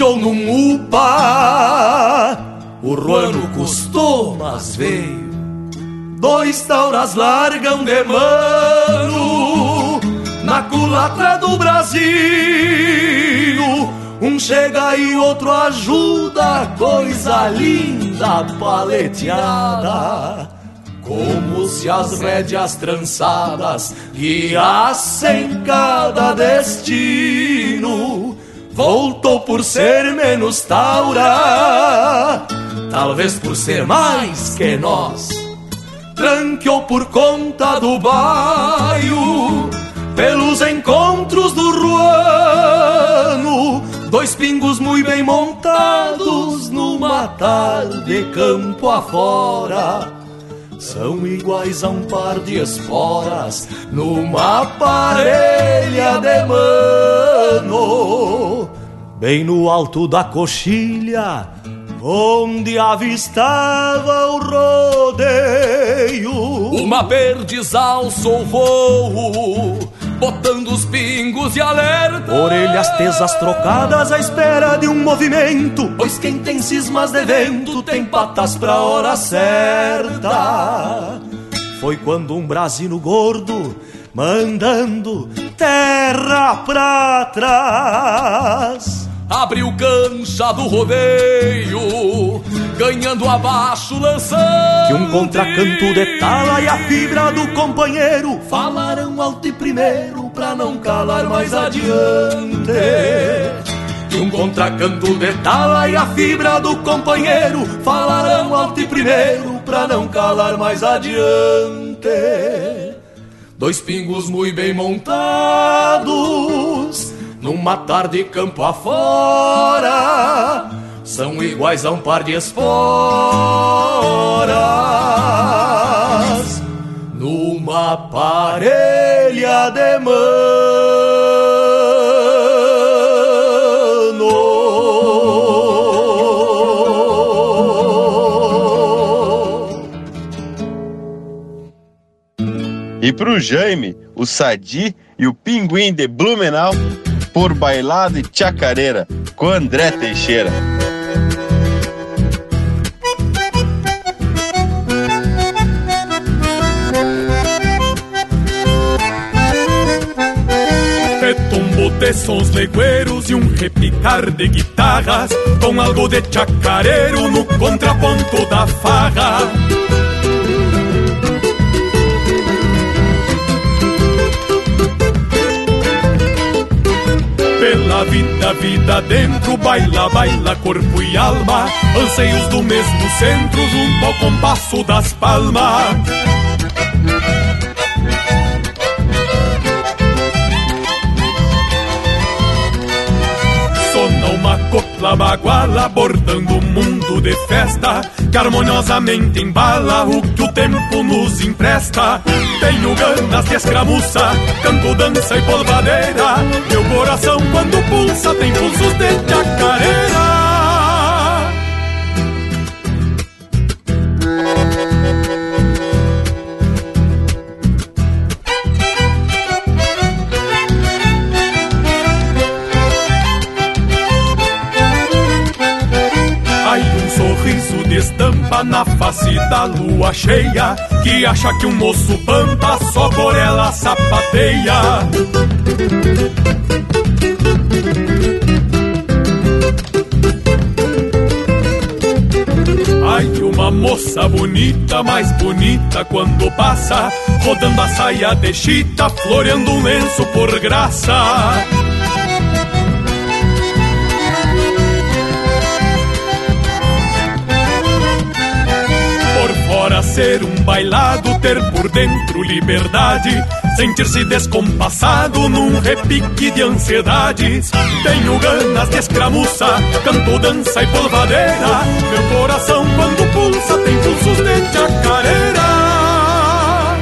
Num upa. O ruano custou, mas veio. Dois tauras largam de mano na culatra do Brasil. Um chega e outro ajuda, coisa linda paleteada. Como se as rédeas trançadas guiassem cada destino. Voltou por ser menos taura, talvez por ser mais que nós. Tranqueou por conta do baio, pelos encontros do ruano. Dois pingos muito bem montados numa tarde campo afora são iguais a um par de esporas numa parelha de mano. Bem no alto da coxilha, onde avistava o rodeio. Uma perdiz alçou o voo, botando os pingos de alerta. Orelhas tesas trocadas à espera de um movimento, pois quem tem cismas de vento tem patas pra hora certa. Foi quando um brasino gordo, mandando terra pra trás. Abriu cancha do rodeio, ganhando abaixo, lançando. Que um contracanto de tala e a fibra do companheiro falarão alto e primeiro pra não calar mais adiante. Que um contracanto de tala e a fibra do companheiro falarão alto e primeiro pra não calar mais adiante. Dois pingos muito bem montados numa tarde campo afora, são iguais a um par de esporas, numa parelha de mano. E pro Jaime, o Sadi e o Pinguim de Blumenau, por Bailado e Chacareira, com André Teixeira. De sons legueiros e um repicar de guitarras, com algo de chacareiro no contraponto da farra. Pela vida, vida dentro, baila, baila corpo e alma, anseios do mesmo centro junto ao compasso das palmas. Copla baguala, bordando o mundo de festa, que harmoniosamente embala o que o tempo nos empresta. Tenho ganas de escramuça, canto, dança e polvadeira. Meu coração, quando pulsa, tem pulsos de chacareira. Face da lua cheia Que acha que um moço pampa só por ela sapateia. Ai, uma moça bonita, mais bonita quando passa Rodando a saia de chita, floreando um lenço por graça Fora ser um bailado, ter por dentro liberdade, sentir-se descompassado num repique de ansiedades. Tenho ganas de escramuça, canto, dança e polvadeira. Meu coração quando pulsa tem pulsos de chacareira.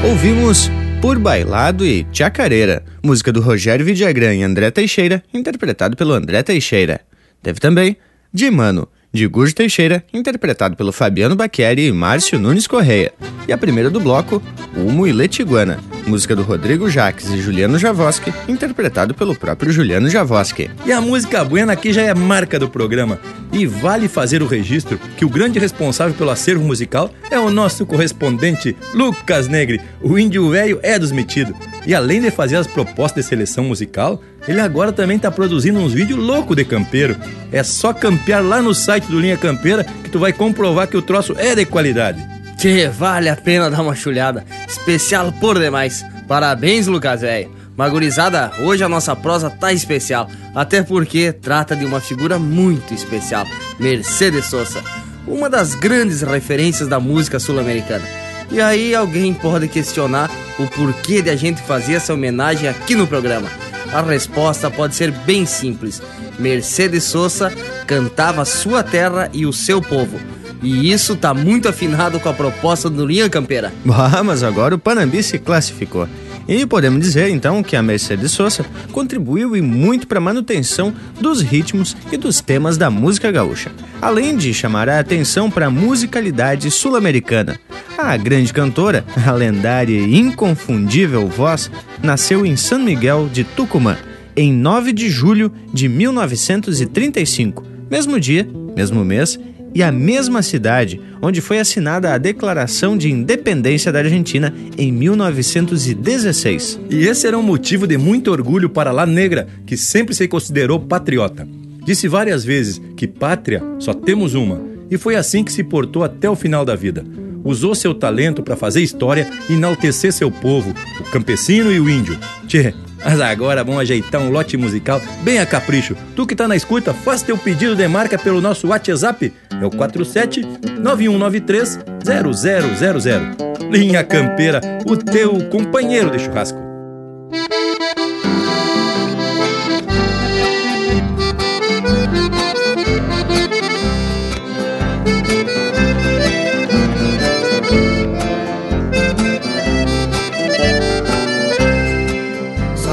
Ouvimos Por Bailado e Chacareira, música do Rogério Vidagrã e André Teixeira, interpretado pelo André Teixeira. Teve também De Mano, de Gujo Teixeira, interpretado pelo Fabiano Bacchieri e Márcio Nunes Correia. E a primeira do bloco, Humo e Letiguana, música do Rodrigo Jaques e Juliano Javoski, interpretado pelo próprio Juliano Javoski. E a música buena aqui já é marca do programa. E vale fazer o registro que o grande responsável pelo acervo musical é o nosso correspondente Lucas Negri. O índio velho é dos metidos. E além de fazer as propostas de seleção musical, ele agora também tá produzindo uns vídeos loucos de campeiro. É só campear lá no site do Linha Campeira que tu vai comprovar que o troço é de qualidade. Tchê, vale a pena dar uma chulhada. Especial por demais. Parabéns, Lucas, velho. Magurizada, hoje a nossa prosa tá especial, até porque trata de uma figura muito especial, Mercedes Sosa, uma das grandes referências da música sul-americana. E aí alguém pode questionar o porquê de a gente fazer essa homenagem aqui no programa. A resposta pode ser bem simples. Mercedes Sosa cantava sua terra e o seu povo. E isso tá muito afinado com a proposta do Linha Campeira. Ah, mas agora o Panambi se classificou. E podemos dizer então que a Mercedes Sosa contribuiu e muito para a manutenção dos ritmos e dos temas da música gaúcha, além de chamar a atenção para a musicalidade sul-americana. A grande cantora, a lendária e inconfundível voz, nasceu em San Miguel de Tucumã em 9 de julho de 1935, mesmo dia, mesmo mês e a mesma cidade onde foi assinada a Declaração de Independência da Argentina em 1916. E esse era um motivo de muito orgulho para La Negra, que sempre se considerou patriota. Disse várias vezes que pátria só temos uma, e foi assim que se portou até o final da vida. Usou seu talento para fazer história e enaltecer seu povo, o campesino e o índio. Tchê, mas agora vamos ajeitar um lote musical bem a capricho. Tu que tá na escuta, faz teu pedido de marca pelo nosso WhatsApp. É o 47 9193 0000. Linha Campeira, o teu companheiro de churrasco.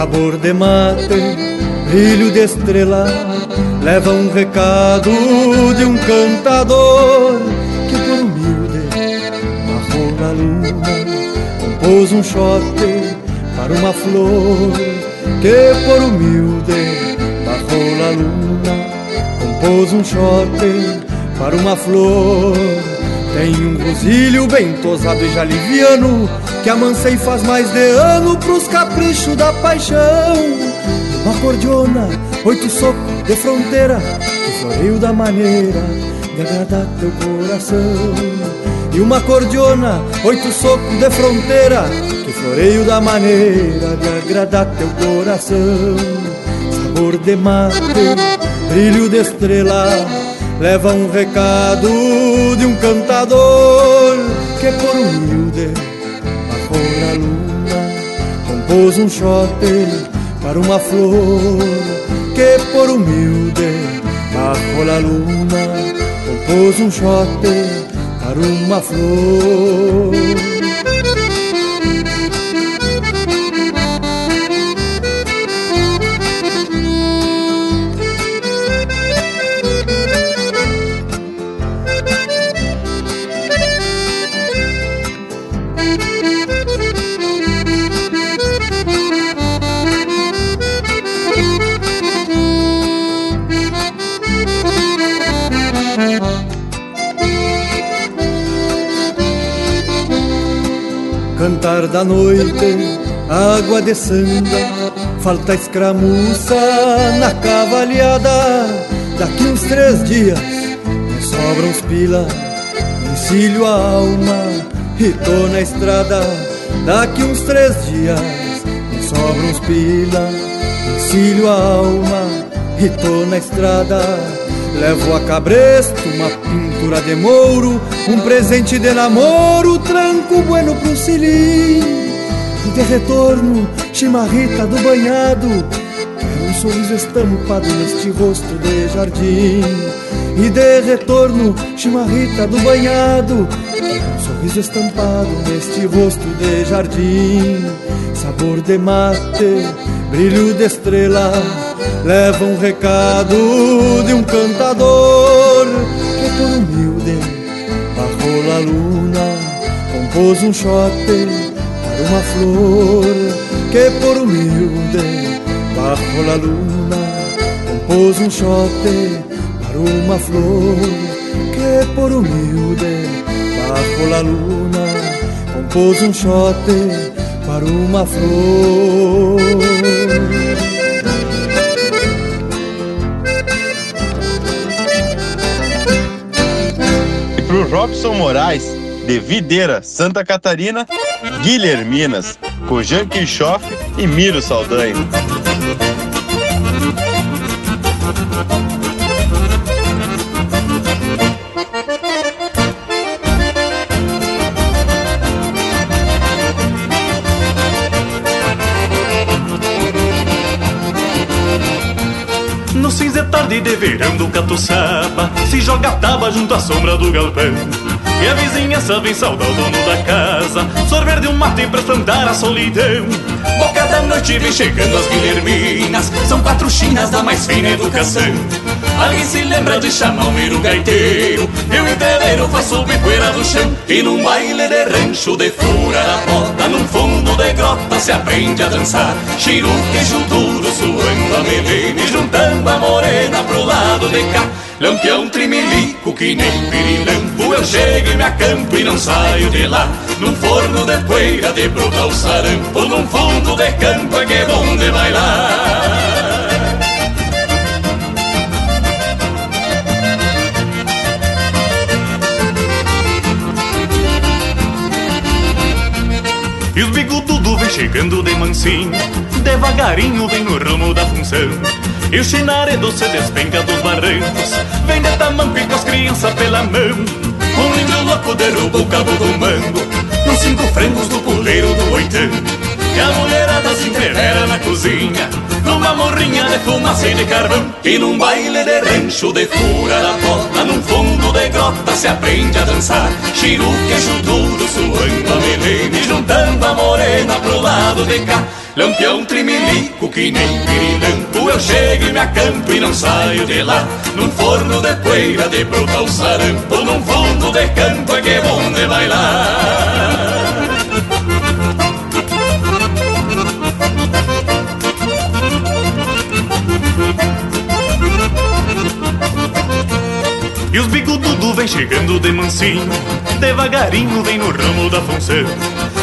Sabor de mate, brilho de estrela, leva um recado de um cantador que por humilde barrou na luna, compôs um chote para uma flor que por humilde barrou na luna, compôs um chote para uma flor. Tem um grosilho bem tosado e já liviano Que amancei faz mais de ano pros caprichos da paixão. Uma cordiona, oito socos de fronteira Que floreio da maneira de agradar teu coração. E uma cordiona, oito socos de fronteira Que floreio da maneira de agradar teu coração. Sabor de mate, brilho de estrela leva um recado de um cantador que por humilde compôs um chote para uma flor que por humilde bajo la luna compôs um chote para uma flor cantar da noite, água de sanga, falta escramuça na cavalhada. Daqui uns três dias me sobram os pila, encilho a alma e tô na estrada. Daqui uns três dias me sobram os pila, encilho a alma e tô na estrada. Levo a cabresto uma pintura de mouro, um presente de namoro, tranco bueno pro cilim. E de retorno, chimarrita do banhado, quero um sorriso estampado neste rosto de jardim. E de retorno, chimarrita do banhado, um sorriso estampado neste rosto de jardim. Sabor de mate, brilho de estrela leva um recado de um cantador luna compôs um chote para uma flor que por humilde bajo la luna compôs um chote para uma flor que por humilde bajo la luna compôs um chote para uma flor. Robson Moraes, de Videira, Santa Catarina, Guilherminas, Cojan Kirchhoff e Miro Saldanha. Tarde de verão do catuçaba Se joga taba junto à sombra do galpão. E a vizinhança vem saudar o dono da casa Sorver de um mate pra espantar a solidão. Boca da noite vem chegando as guilherminas São quatro chinas da mais fina educação Alguém se lembra de chamar o miro gaiteiro? E o entreveiro faz subir poeira do chão. E num baile de rancho de fura a bota Num fundo de grota se aprende a dançar. Chiru, queijo duro, suando a melene Juntando a morena pro lado de cá. Lampião trimilico que nem pirilampo Eu chego e me acampo e não saio de lá. Num forno de poeira de brotar o sarampo Num fundo de campo é que é bom de bailar chegando de mansinho Devagarinho vem no rumo da função. E o chinaredo se despenca dos barrancos Vem de tamanco e com as crianças pela mão. Um índio louco derruba o cabo do mango Nos cinco frangos do puleiro do oitão. E a mulherada se entrevera na cozinha Numa morrinha de fumaça e de carvão E num baile de rancho de fura da bota Num fundo de grota se aprende a dançar Chiru, queijo duro, suando a melene Juntando a morena pro lado de cá Lampião trimilico que nem pirilampo Eu chego e me acampo e não saio de lá Num forno de poeira de brotar o sarampo Num fundo de campo é que é bom de bailar E os bigodudos vem chegando de mansinho Devagarinho vem no ramo da função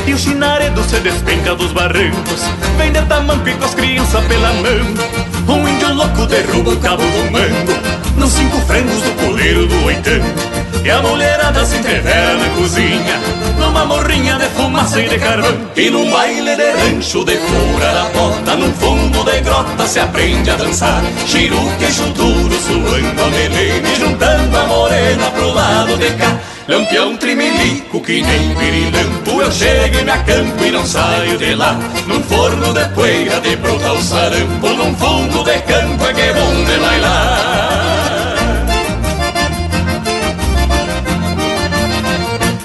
E o chinaredo se despenca dos barrancos. Vem de tamanco e com as crianças pela mão. Um índio louco derruba o cabo do mango. Nos cinco frangos do puleiro do oitão E a mulherada se entrevera na cozinha Numa morrinha de fumaça e de carvão. E num baile de rancho de fura da bota Num fundo de grota se aprende a dançar. Chiru, queijo duro, suando a melene Juntando a morena pro lado de cá. Lampião trimilico que nem pirilampo Eu chego e me acampo e não saio de lá. Num forno de poeira de brotar o sarampo Num fundo de campo é que é bom de bailar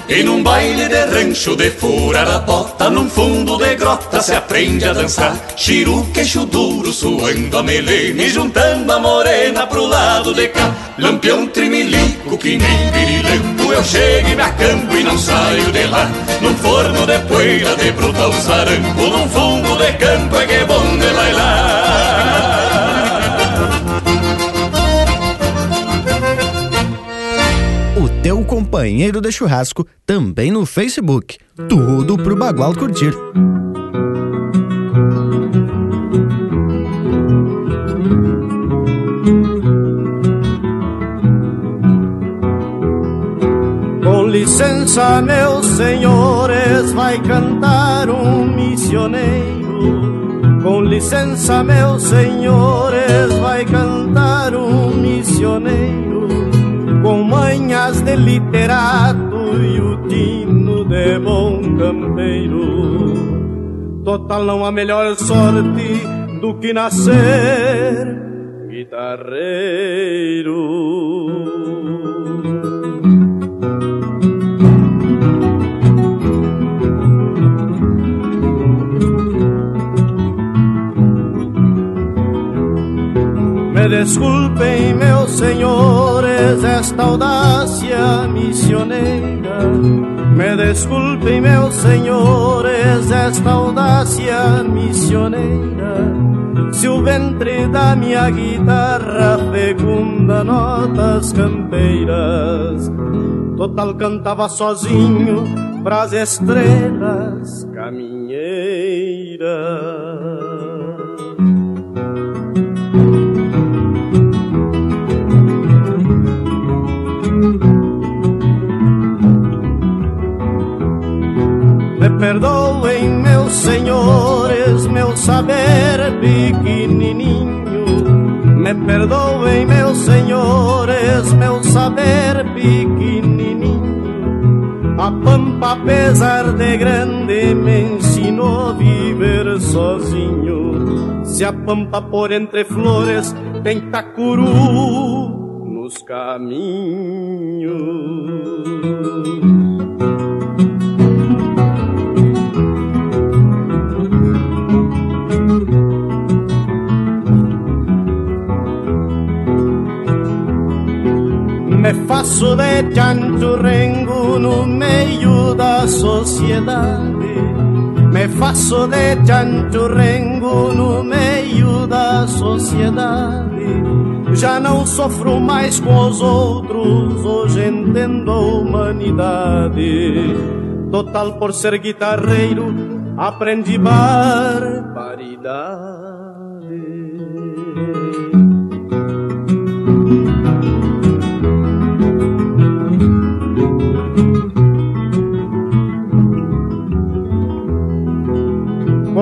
E num baile de rancho de furar a bota Num fundo de grota se aprende a dançar. Chiru, queixo duro, suando a melene Juntando a morena pro lado de cá. Lampião trimilico que nem pirilampo Eu chego e me acampo e não saio de lá. Num forno de poeira de brotar o sarampo Num fundo de campo é que é bom de bailar O companheiro de churrasco também no Facebook. Tudo pro Bagual curtir. Com licença, meus senhores, vai cantar um missioneiro. Com licença, meus senhores, vai cantar um missioneiro. Com manhas de literato e o tino de bom campeiro. Total, não há melhor sorte do que nascer guitarreiro. Me desculpem, meus senhores, esta audácia audácia missioneira. Me desculpem, meus senhores, esta audácia missioneira. Se o ventre da minha guitarra fecunda notas campeiras, total cantava sozinho pras estrelas caminheiras. Perdoem, meus senhores, meu saber pequenininho. Me perdoem, meus senhores, meu saber pequenininho. A pampa, apesar de grande, me ensinou a viver sozinho. Se a pampa por entre flores tem tacuru nos caminhos. Faço de chanchurrengo no meio da sociedade. Me faço de chanchurrengo no meio da sociedade. Já não sofro mais com os outros, hoje entendo a humanidade. Total por ser guitarreiro, aprendi barbaridade.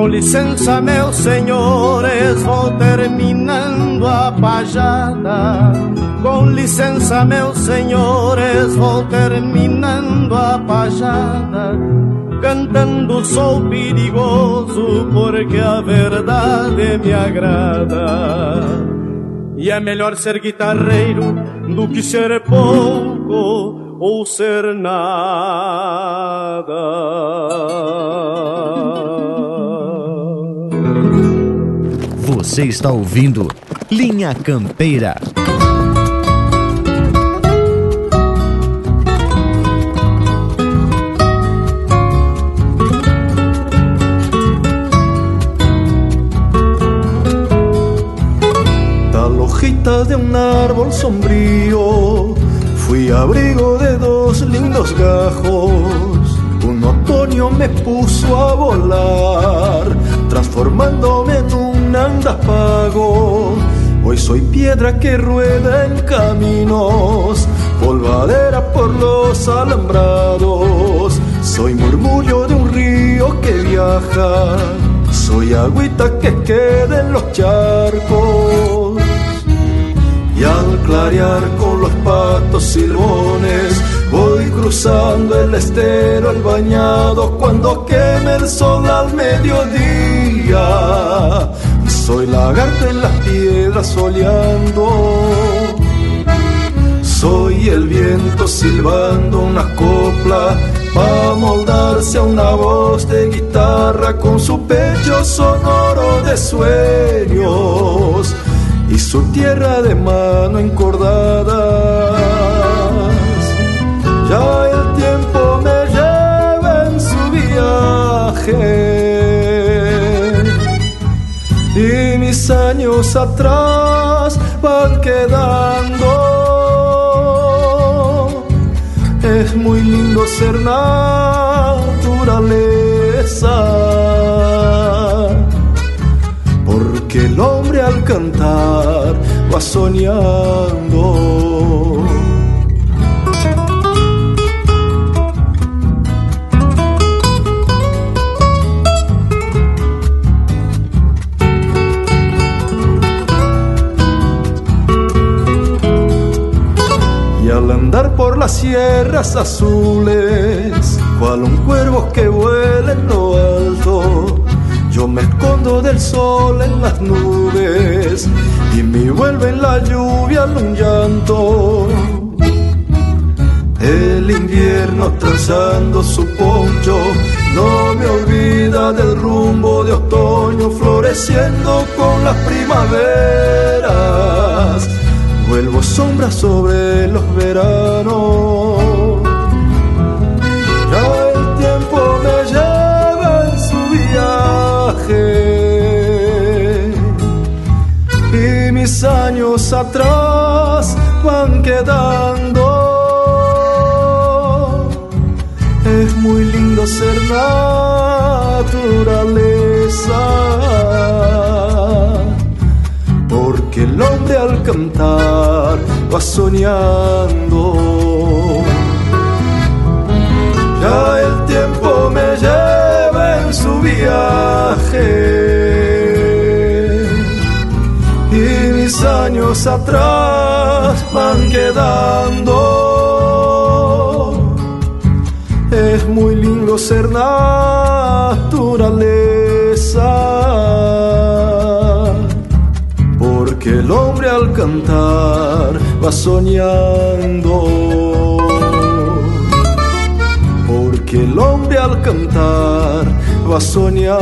Com licença, meus senhores, vou terminando a pajada. Com licença, meus senhores, vou terminando a pajada. Cantando sou perigoso, porque a verdade me agrada. E é melhor ser guitarreiro do que ser pouco ou ser nada. Você está ouvindo Linha Campeira. Tal hojita de un árbol sombrío, fui abrigo de dos lindos gajos. Un otoño me puso a volar, transformándome en un andapago. Hoy soy piedra que rueda en caminos, polvadera por los alambrados. Soy murmullo de un río que viaja, soy agüita que queda en los charcos. Y al clarear con los patos silbones, voy cruzando el estero, el bañado, cuando queme el sol al mediodía. Soy lagarto en las piedras soleando. Soy el viento silbando una copla pa' moldarse a una voz de guitarra con su pecho sonoro de sueños y su tierra de mano encordadas. Ya el tiempo me lleva en su viaje mis años atrás van quedando. Es muy lindo ser naturaleza porque el hombre al cantar va soñando. Las sierras azules, cual un cuervo que vuela en lo alto, yo me escondo del sol en las nubes y me vuelve en la lluvia un llanto. El invierno trazando su poncho no me olvida del rumbo de otoño floreciendo con las primaveras. Vuelvo sombra sobre los veranos. Ya el tiempo me lleva en su viaje y mis años atrás van quedando. Es muy lindo ser naturaleza va soñando. Ya el tiempo me lleva en su viaje y mis años atrás van quedando. Es muy lindo ser naturaleza porque el hombre al cantar va soñando. Porque el hombre al cantar va soñando.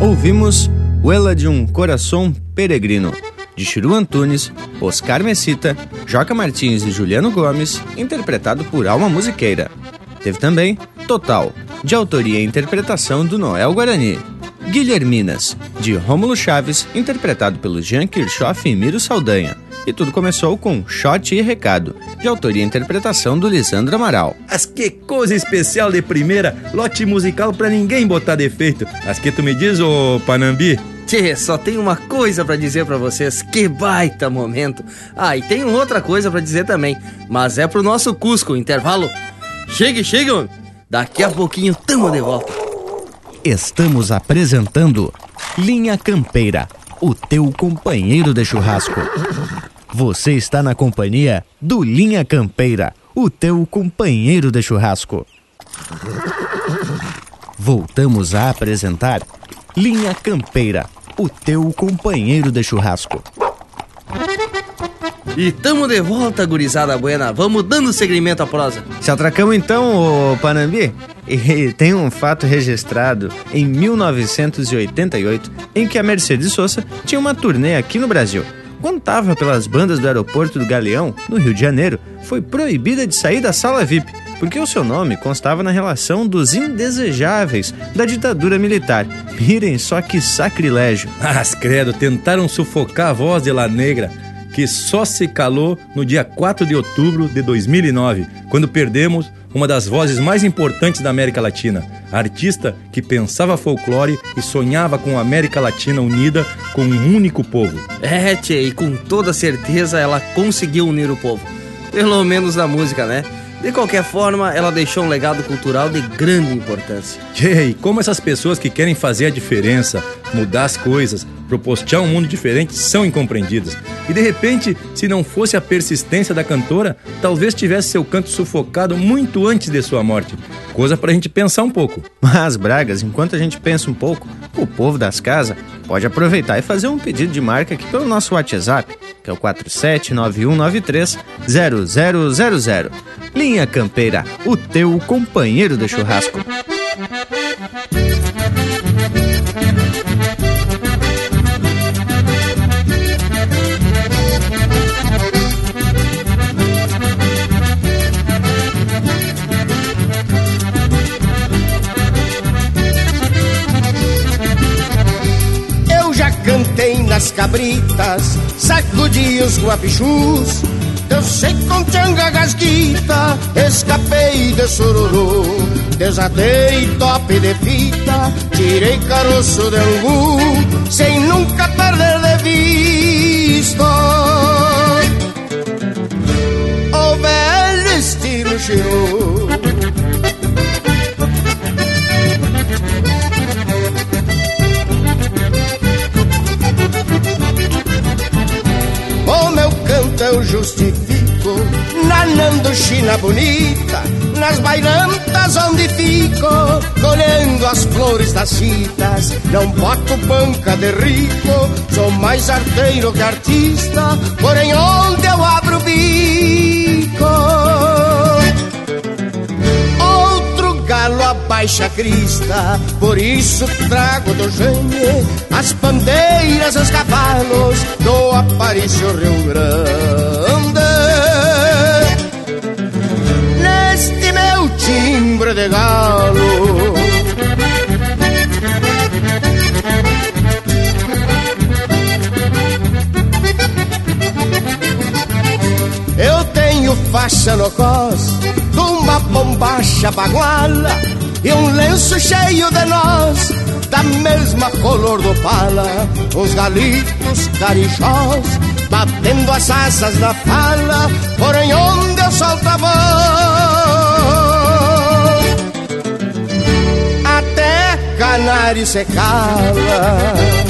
Ouvimos Huela de um Coração Peregrino, de Chiru Antunes, Oscar Mesita, Joca Martins e Juliano Gomes, interpretado por Alma Musiqueira. Teve também Total, de autoria e interpretação do Noel Guarani. Guilherminas, de Rômulo Chaves, interpretado pelo Jean Kirchhoff e Miro Saldanha. E tudo começou com Shot e Recado, de autoria e interpretação do Lisandro Amaral. As que coisa especial de primeira, lote musical pra ninguém botar defeito. As que tu me diz, ô Panambi? Tchê, só tem uma coisa pra dizer pra vocês, que baita momento. Ah, e tem outra coisa pra dizer também, mas é pro nosso Cusco, intervalo. Chegue, chegue, homem. Daqui a pouquinho tamo de volta. Estamos apresentando Linha Campeira, o teu companheiro de churrasco. Você está na companhia do Linha Campeira, o teu companheiro de churrasco. Voltamos a apresentar Linha Campeira, o teu companheiro de churrasco. E tamo de volta, gurizada buena. Vamos dando segmento à prosa. Se atracamos então, ô Panambi? E tem um fato registrado em 1988 em que a Mercedes Sosa tinha uma turnê aqui no Brasil. Quando estava pelas bandas do aeroporto do Galeão, no Rio de Janeiro, foi proibida de sair da sala VIP, porque o seu nome constava na relação dos indesejáveis da ditadura militar. Mirem só que sacrilégio. Mas credo, tentaram sufocar a voz de La Negra, que só se calou no dia 4 de outubro de 2009, quando perdemos uma das vozes mais importantes da América Latina, artista que pensava folclore e sonhava com a América Latina unida com um único povo. É, tchê, e com toda certeza ela conseguiu unir o povo. Pelo menos na música, né? De qualquer forma, ela deixou um legado cultural de grande importância. E como essas pessoas que querem fazer a diferença, mudar as coisas, propostear um mundo diferente, são incompreendidas. E de repente, se não fosse a persistência da cantora, talvez tivesse seu canto sufocado muito antes de sua morte. Coisa pra gente pensar um pouco. Mas, Bragas, enquanto a gente pensa um pouco, o povo das casas pode aproveitar e fazer um pedido de marca aqui pelo nosso WhatsApp, que é o 4791930000. Linha Campeira, o teu companheiro de churrasco. Cabritas, sacudi os guapichus. Sei com tchanga gasguita, escapei de sororô. Desatei top de fita, tirei caroço de angu, sem nunca perder de vista. O velho estilo chegou. Eu justifico. Na Nanduchina bonita Nas bailantas onde fico Colhendo as flores das citas. Não boto banca de rico Sou mais arteiro que artista Porém onde eu abro o bico galo baixa crista, por isso trago do gênio as bandeiras, os cavalos do Aparício Rio Grande. Neste meu timbre de galo. Eu tenho faixa no cos, bombacha baguala e um lenço cheio de nós, da mesma color do pala, os galitos carijós, batendo as asas na fala, porém onde eu solto a voz, até canário se cala.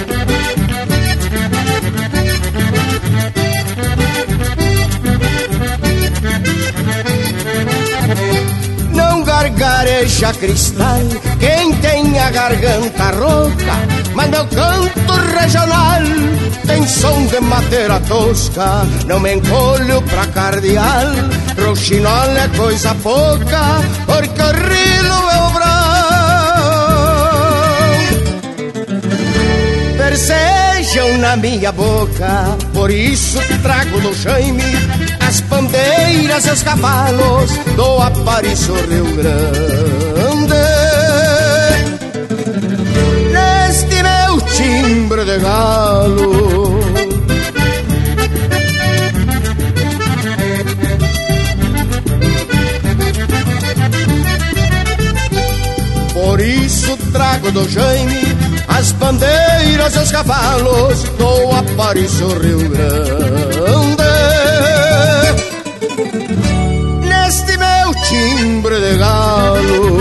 Gargareja cristal quem tem a garganta rouca, mas meu canto regional tem som de madeira tosca. Não me encolho pra cardeal, roxinol é coisa pouca, porque o rilo na minha boca, por isso trago do Jaime as bandeiras e os cavalos do Aparício Rio Grande. Neste meu timbre de galo. Por isso trago do Jaime as bandeiras e os cavalos do Aparício Rio Grande. Neste meu timbre de galo.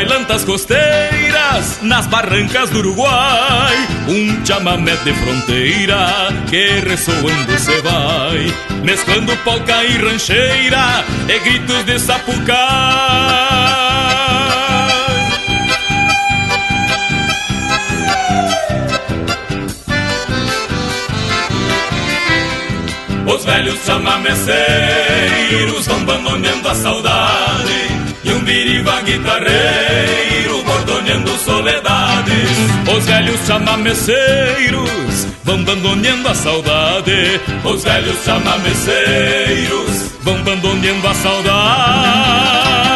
Bailantas costeiras, nas barrancas do Uruguai, um chamamé de fronteira que ressoando se vai, mesclando polca e rancheira e gritos de sapucai. Os velhos chamameceiros vão bandoneando a saudade biriba guitarreiro bordoneando soledades. Os velhos chamameceiros vão bandoneando a saudade. Os velhos chamameceiros vão bandoneando a saudade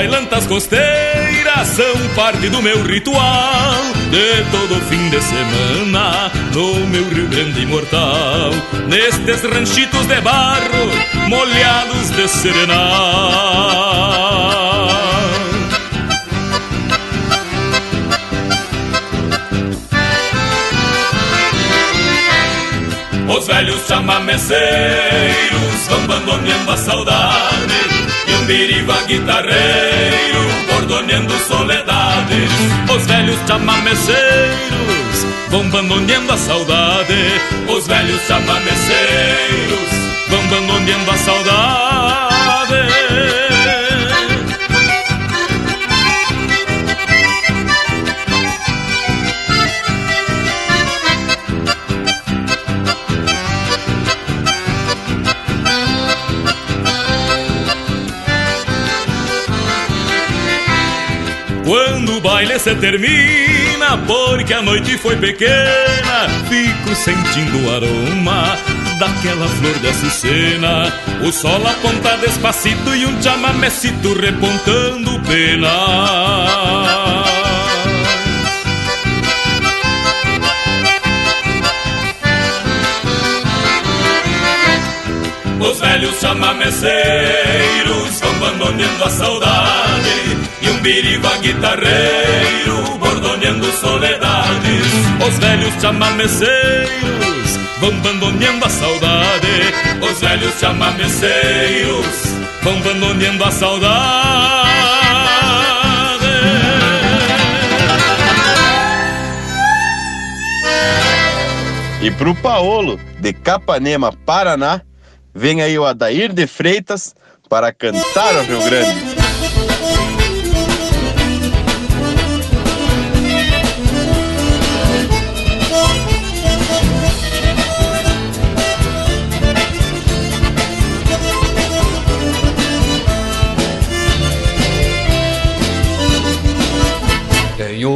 bailantas costeiras são parte do meu ritual De todo fim de semana no meu Rio Grande imortal Nestes ranchitos de barro molhados de serenal Os velhos chamameceiros vão bandoneando a saudade biriba guitarreiro bordoneando soledades. Os velhos chamameceiros vão bandoneando a saudade. Os velhos chamameceiros vão bandoneando a saudade o baile se termina, porque a noite foi pequena, fico sentindo o aroma daquela flor de açucena. O sol aponta despacito e um chamamecito repontando pena. Os velhos chamameceiros vão abandoneando a saudade E um biriba guitarreiro bordoneando soledades. Os velhos chamameceiros vão abandoneando a saudade. Os velhos chamameceiros vão abandoneando a saudade. E pro Paolo, de Capanema, Paraná, vem aí o Adair de Freitas para cantar o Rio Grande.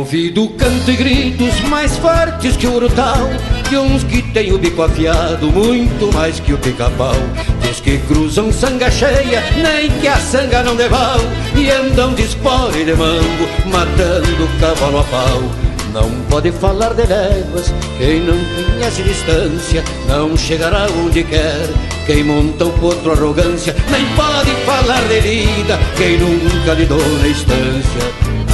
Ouvido canto e gritos mais fortes que o urutau De uns que têm o bico afiado muito mais que o pica-pau. Dos que cruzam sanga cheia, nem que a sanga não deval E andam de espora e de mango, matando cavalo a pau. Não pode falar de léguas, quem não conhece distância Não chegará onde quer, quem monta o potro arrogância Nem pode falar de vida, quem nunca lidou na estância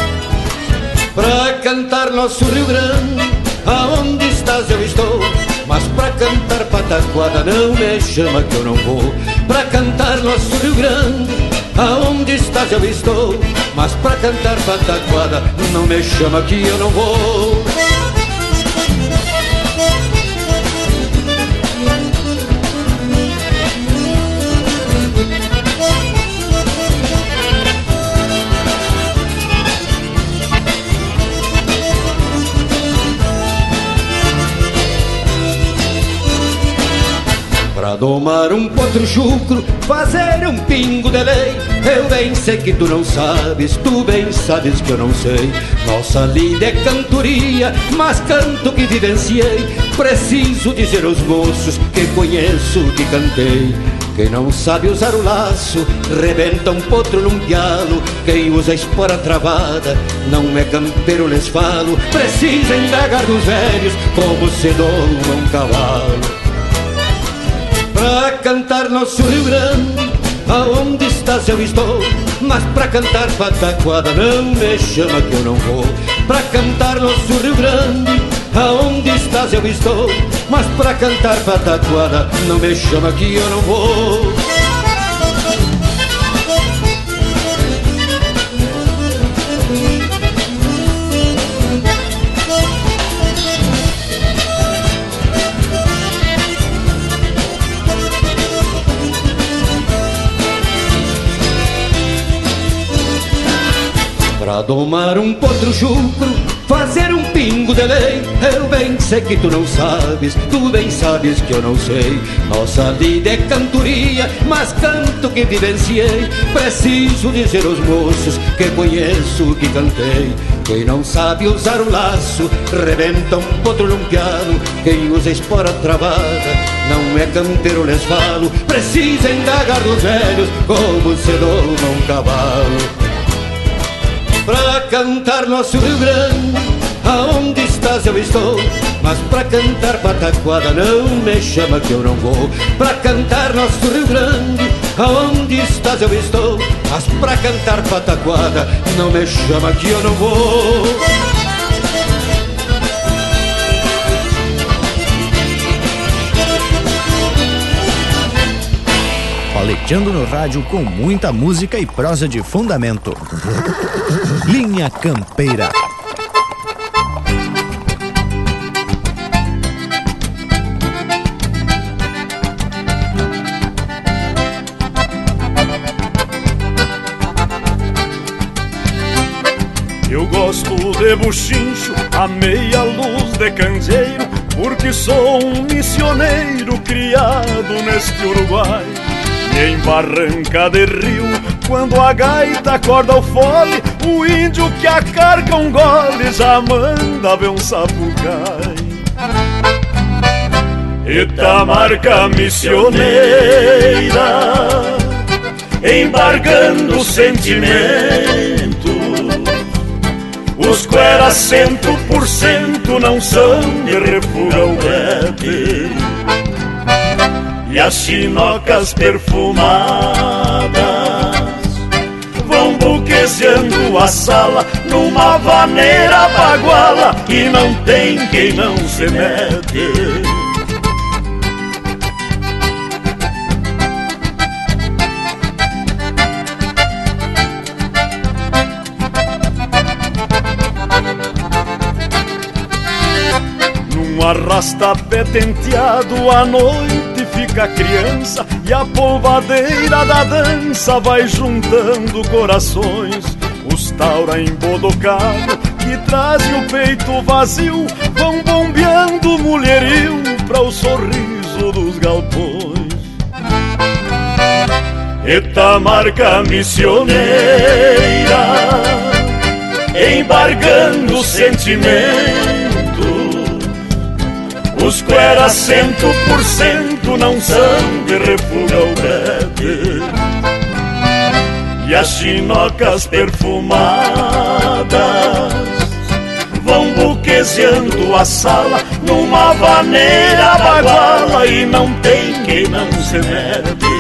Pra cantar nosso Rio Grande, aonde estás eu estou. Mas pra cantar pataquada não me chama que eu não vou. Pra cantar nosso Rio Grande, aonde estás eu estou. Mas pra cantar pataquada não me chama que eu não vou. Domar um potro chucro, fazer um pingo de lei. Eu bem sei que tu não sabes, tu bem sabes que eu não sei. Nossa lida é cantoria, mas canto que vivenciei. Preciso dizer aos moços que conheço, que cantei. Quem não sabe usar o laço, rebenta um potro num pialo. Quem usa a espora travada, não é campeiro, lhes falo. Precisa indagar dos velhos como se doma um cavalo Pra cantar nosso Rio Grande Aonde estás eu estou. Mas pra cantar pataquada Não me chama que eu não vou. Pra cantar nosso Rio Grande Aonde estás eu estou. Mas pra cantar pataquada Não me chama que eu não vou Pra domar um potro chucro, fazer um pingo de lei. Eu bem sei que tu não sabes, tu bem sabes que eu não sei. Nossa vida é cantoria, mas canto que vivenciei. Preciso dizer aos moços que conheço, que cantei. Quem não sabe usar o laço, rebenta um potro num piano Quem usa espora travada, não é campeiro, lhes falo Precisa indagar dos velhos como se doma um cavalo Pra cantar nosso Rio Grande Aonde estás eu estou. Mas pra cantar pataquada Não me chama que eu não vou. Pra cantar nosso Rio Grande Aonde estás eu estou. Mas pra cantar pataquada Não me chama que eu não vou Paleteando no rádio com muita música e prosa de fundamento. Linha Campeira. Eu gosto de buchincho, a meia luz de candeeiro, porque sou um missioneiro criado neste Uruguai. Em barranca de rio, quando a gaita acorda o fole, o índio que a carga um gole já manda ver um sapucai. Itamarca missioneira, embargando sentimento. Os cueras cento por cento não são de refugar o brete. E as chinocas perfumadas vão buquezeando a sala numa vaneira baguala e não tem quem não se mete. Num arrasta-pé tenteado à noite a criança E a polvadeira da dança vai juntando corações. Os taura embodocado que trazem o peito vazio Vão bombeando mulherio para o sorriso dos galpões. Eta marca missioneira Embargando sentimento os cuera cento por cento não são de refuga o brete E as chinocas perfumadas Vão buquezeando a sala numa vaneira baguala E não tem quem não se mete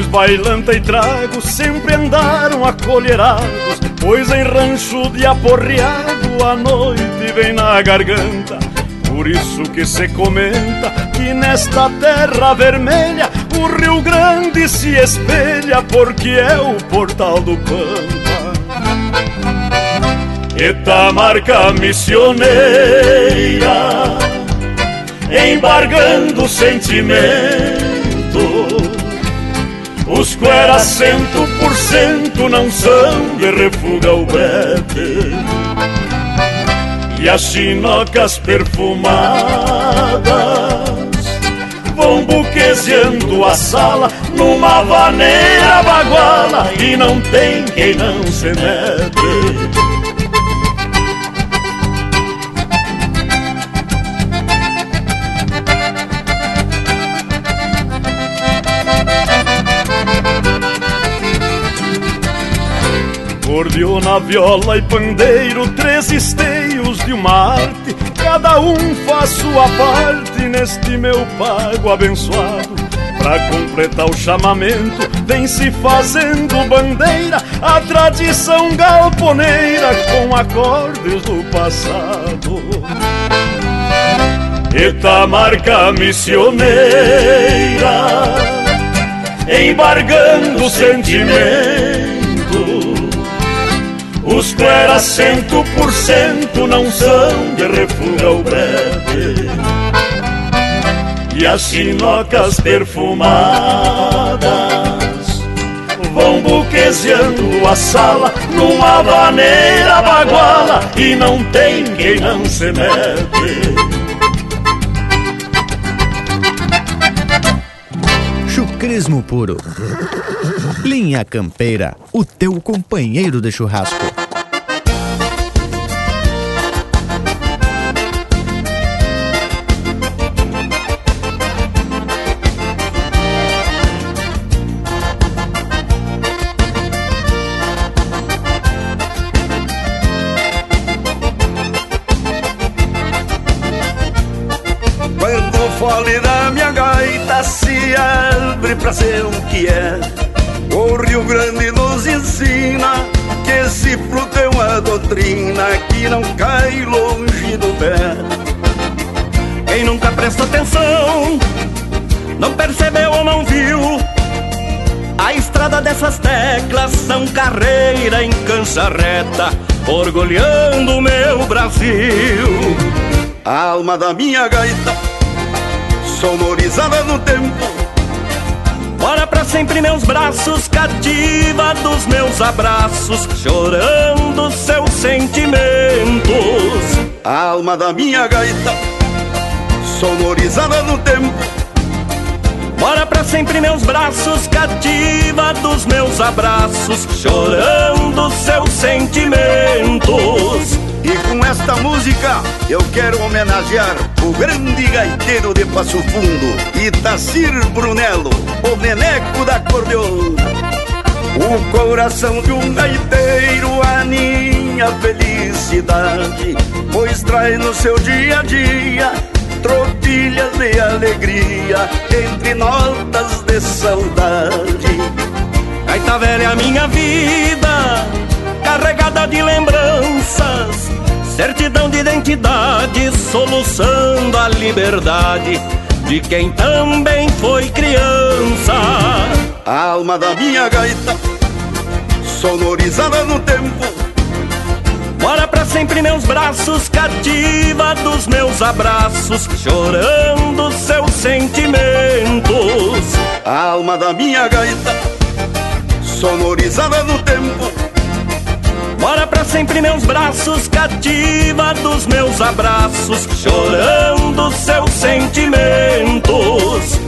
bailanta e trago sempre andaram acolherados, pois em rancho de aporreado a noite vem na garganta. Por isso que se comenta que nesta terra vermelha o Rio Grande se espelha, porque é o portal do Pampa. Eta marca missioneira, embargando sentimento os cuera cento por cento não são de refuga o brete E as chinocas perfumadas Vão buquezeando a sala numa vaneira baguala E não tem quem não se mete Acordeona, viola e pandeiro, três esteios de uma arte, cada um faz sua parte neste meu pago abençoado. Pra completar o chamamento, vem se fazendo bandeira a tradição galponeira com acordes do passado. Eta marca missioneira, embargando sentimento os clera cento por cento não são de refuga o brete E as sinocas perfumadas Vão buquezeando a sala numa vaneira baguala E não tem quem não se mete Chucrismo puro. Linha Campeira, o teu companheiro de churrasco. fole da minha gaita se abre pra ser o que é. Doutrina que não cai longe do pé. Quem nunca prestou atenção, não percebeu ou não viu. A estrada dessas teclas são carreira em cancha reta, orgulhando o meu Brasil. A alma da minha gaita sonorizada no tempo. Bora pra sempre meus braços, cativa dos meus abraços, chorando seus sentimentos. A alma da minha gaita, sonorizada no tempo. Bora pra sempre meus braços, cativa dos meus abraços, chorando seus sentimentos. E com esta música eu quero homenagear o grande gaiteiro de Passo Fundo, Itacir Brunello, o neneco da cordeona. O coração de um gaiteiro aninha felicidade, pois traz no seu dia a dia tropilhas de alegria entre notas de saudade. Gaita velha minha vida, carregada de lembranças, certidão de identidade, soluçando a liberdade de quem também foi criança. A alma da minha gaita, sonorizada no tempo, Mora pra sempre meus braços, cativa dos meus abraços, chorando seus sentimentos. A alma da minha gaita, sonorizada no tempo. Mora pra sempre meus braços, cativa dos meus abraços, chorando seus sentimentos.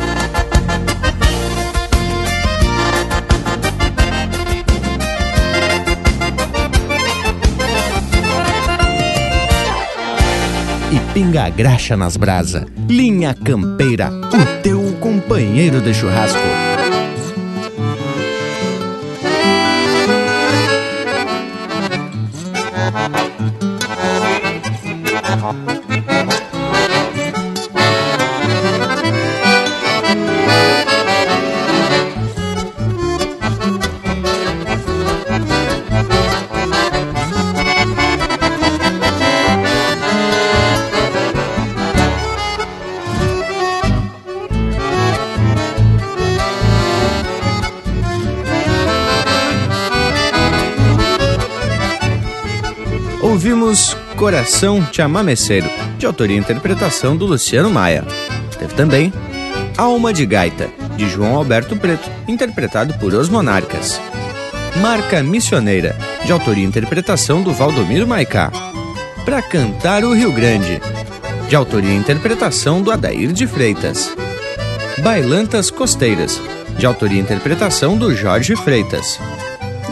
e pinga a graxa nas brasa. Linha Campeira, o teu companheiro de churrasco. Coração Chamameceiro, de autoria e interpretação do Luciano Maia. Teve também Alma de Gaita, de João Alberto Preto, interpretado por Os Monarcas. Marca Missioneira, de autoria e interpretação do Valdomiro Maicá. Pra Cantar o Rio Grande, de autoria e interpretação do Adair de Freitas. Bailantas Costeiras, de autoria e interpretação do Jorge Freitas.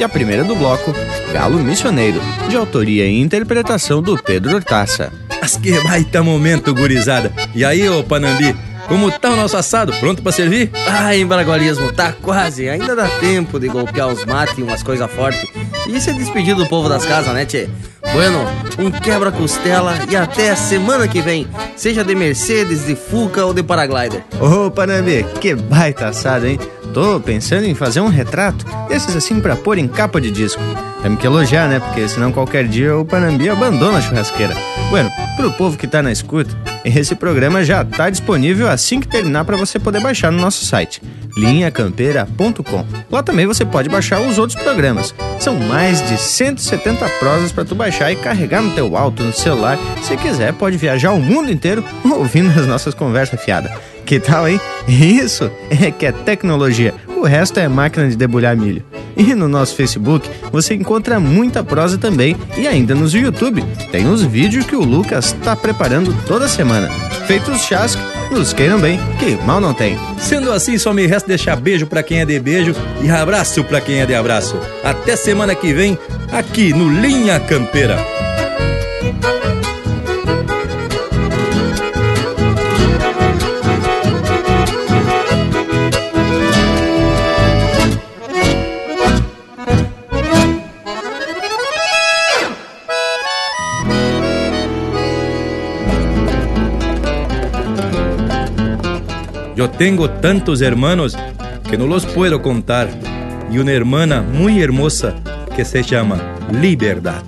E a primeira do bloco, Galo Missioneiro, de autoria e interpretação do Pedro Hortaça. Mas que baita momento, gurizada. E aí, ô Panambi, como tá o nosso assado? Pronto pra servir? Ai, embragualismo, tá quase. Ainda dá tempo de golpear os mates e umas coisas fortes. E se despedir do povo das casas, né, tchê? Bueno, um quebra-costela e até a semana que vem. Seja de Mercedes, de Fuca ou de Paraglider. Ô, Panambi, que baita assado, hein? Tô pensando em fazer um retrato desses assim pra pôr em capa de disco. Temos que elogiar, né? Porque senão qualquer dia o Panambi abandona a churrasqueira. Bueno, pro povo que tá na escuta, esse programa já tá disponível assim que terminar para você poder baixar no nosso site linhacampeira.com. Lá também você pode baixar os outros programas. São mais de 170 prosas para tu baixar e carregar no teu alto, no celular. Se quiser, pode viajar o mundo inteiro ouvindo as nossas conversas fiadas. Que tal, hein? Isso é que é tecnologia. O resto é máquina de debulhar milho. E no nosso Facebook você encontra muita prosa também. E ainda nos YouTube tem os vídeos que o Lucas está preparando toda semana. Feitos chás, nos queiram bem, que mal não tem. Sendo assim, só me resta deixar beijo pra quem é de beijo e abraço pra quem é de abraço. Até semana que vem, aqui no Linha Campeira. Yo tengo tantos hermanos que no los puedo contar y una hermana muy hermosa que se llama Libertad.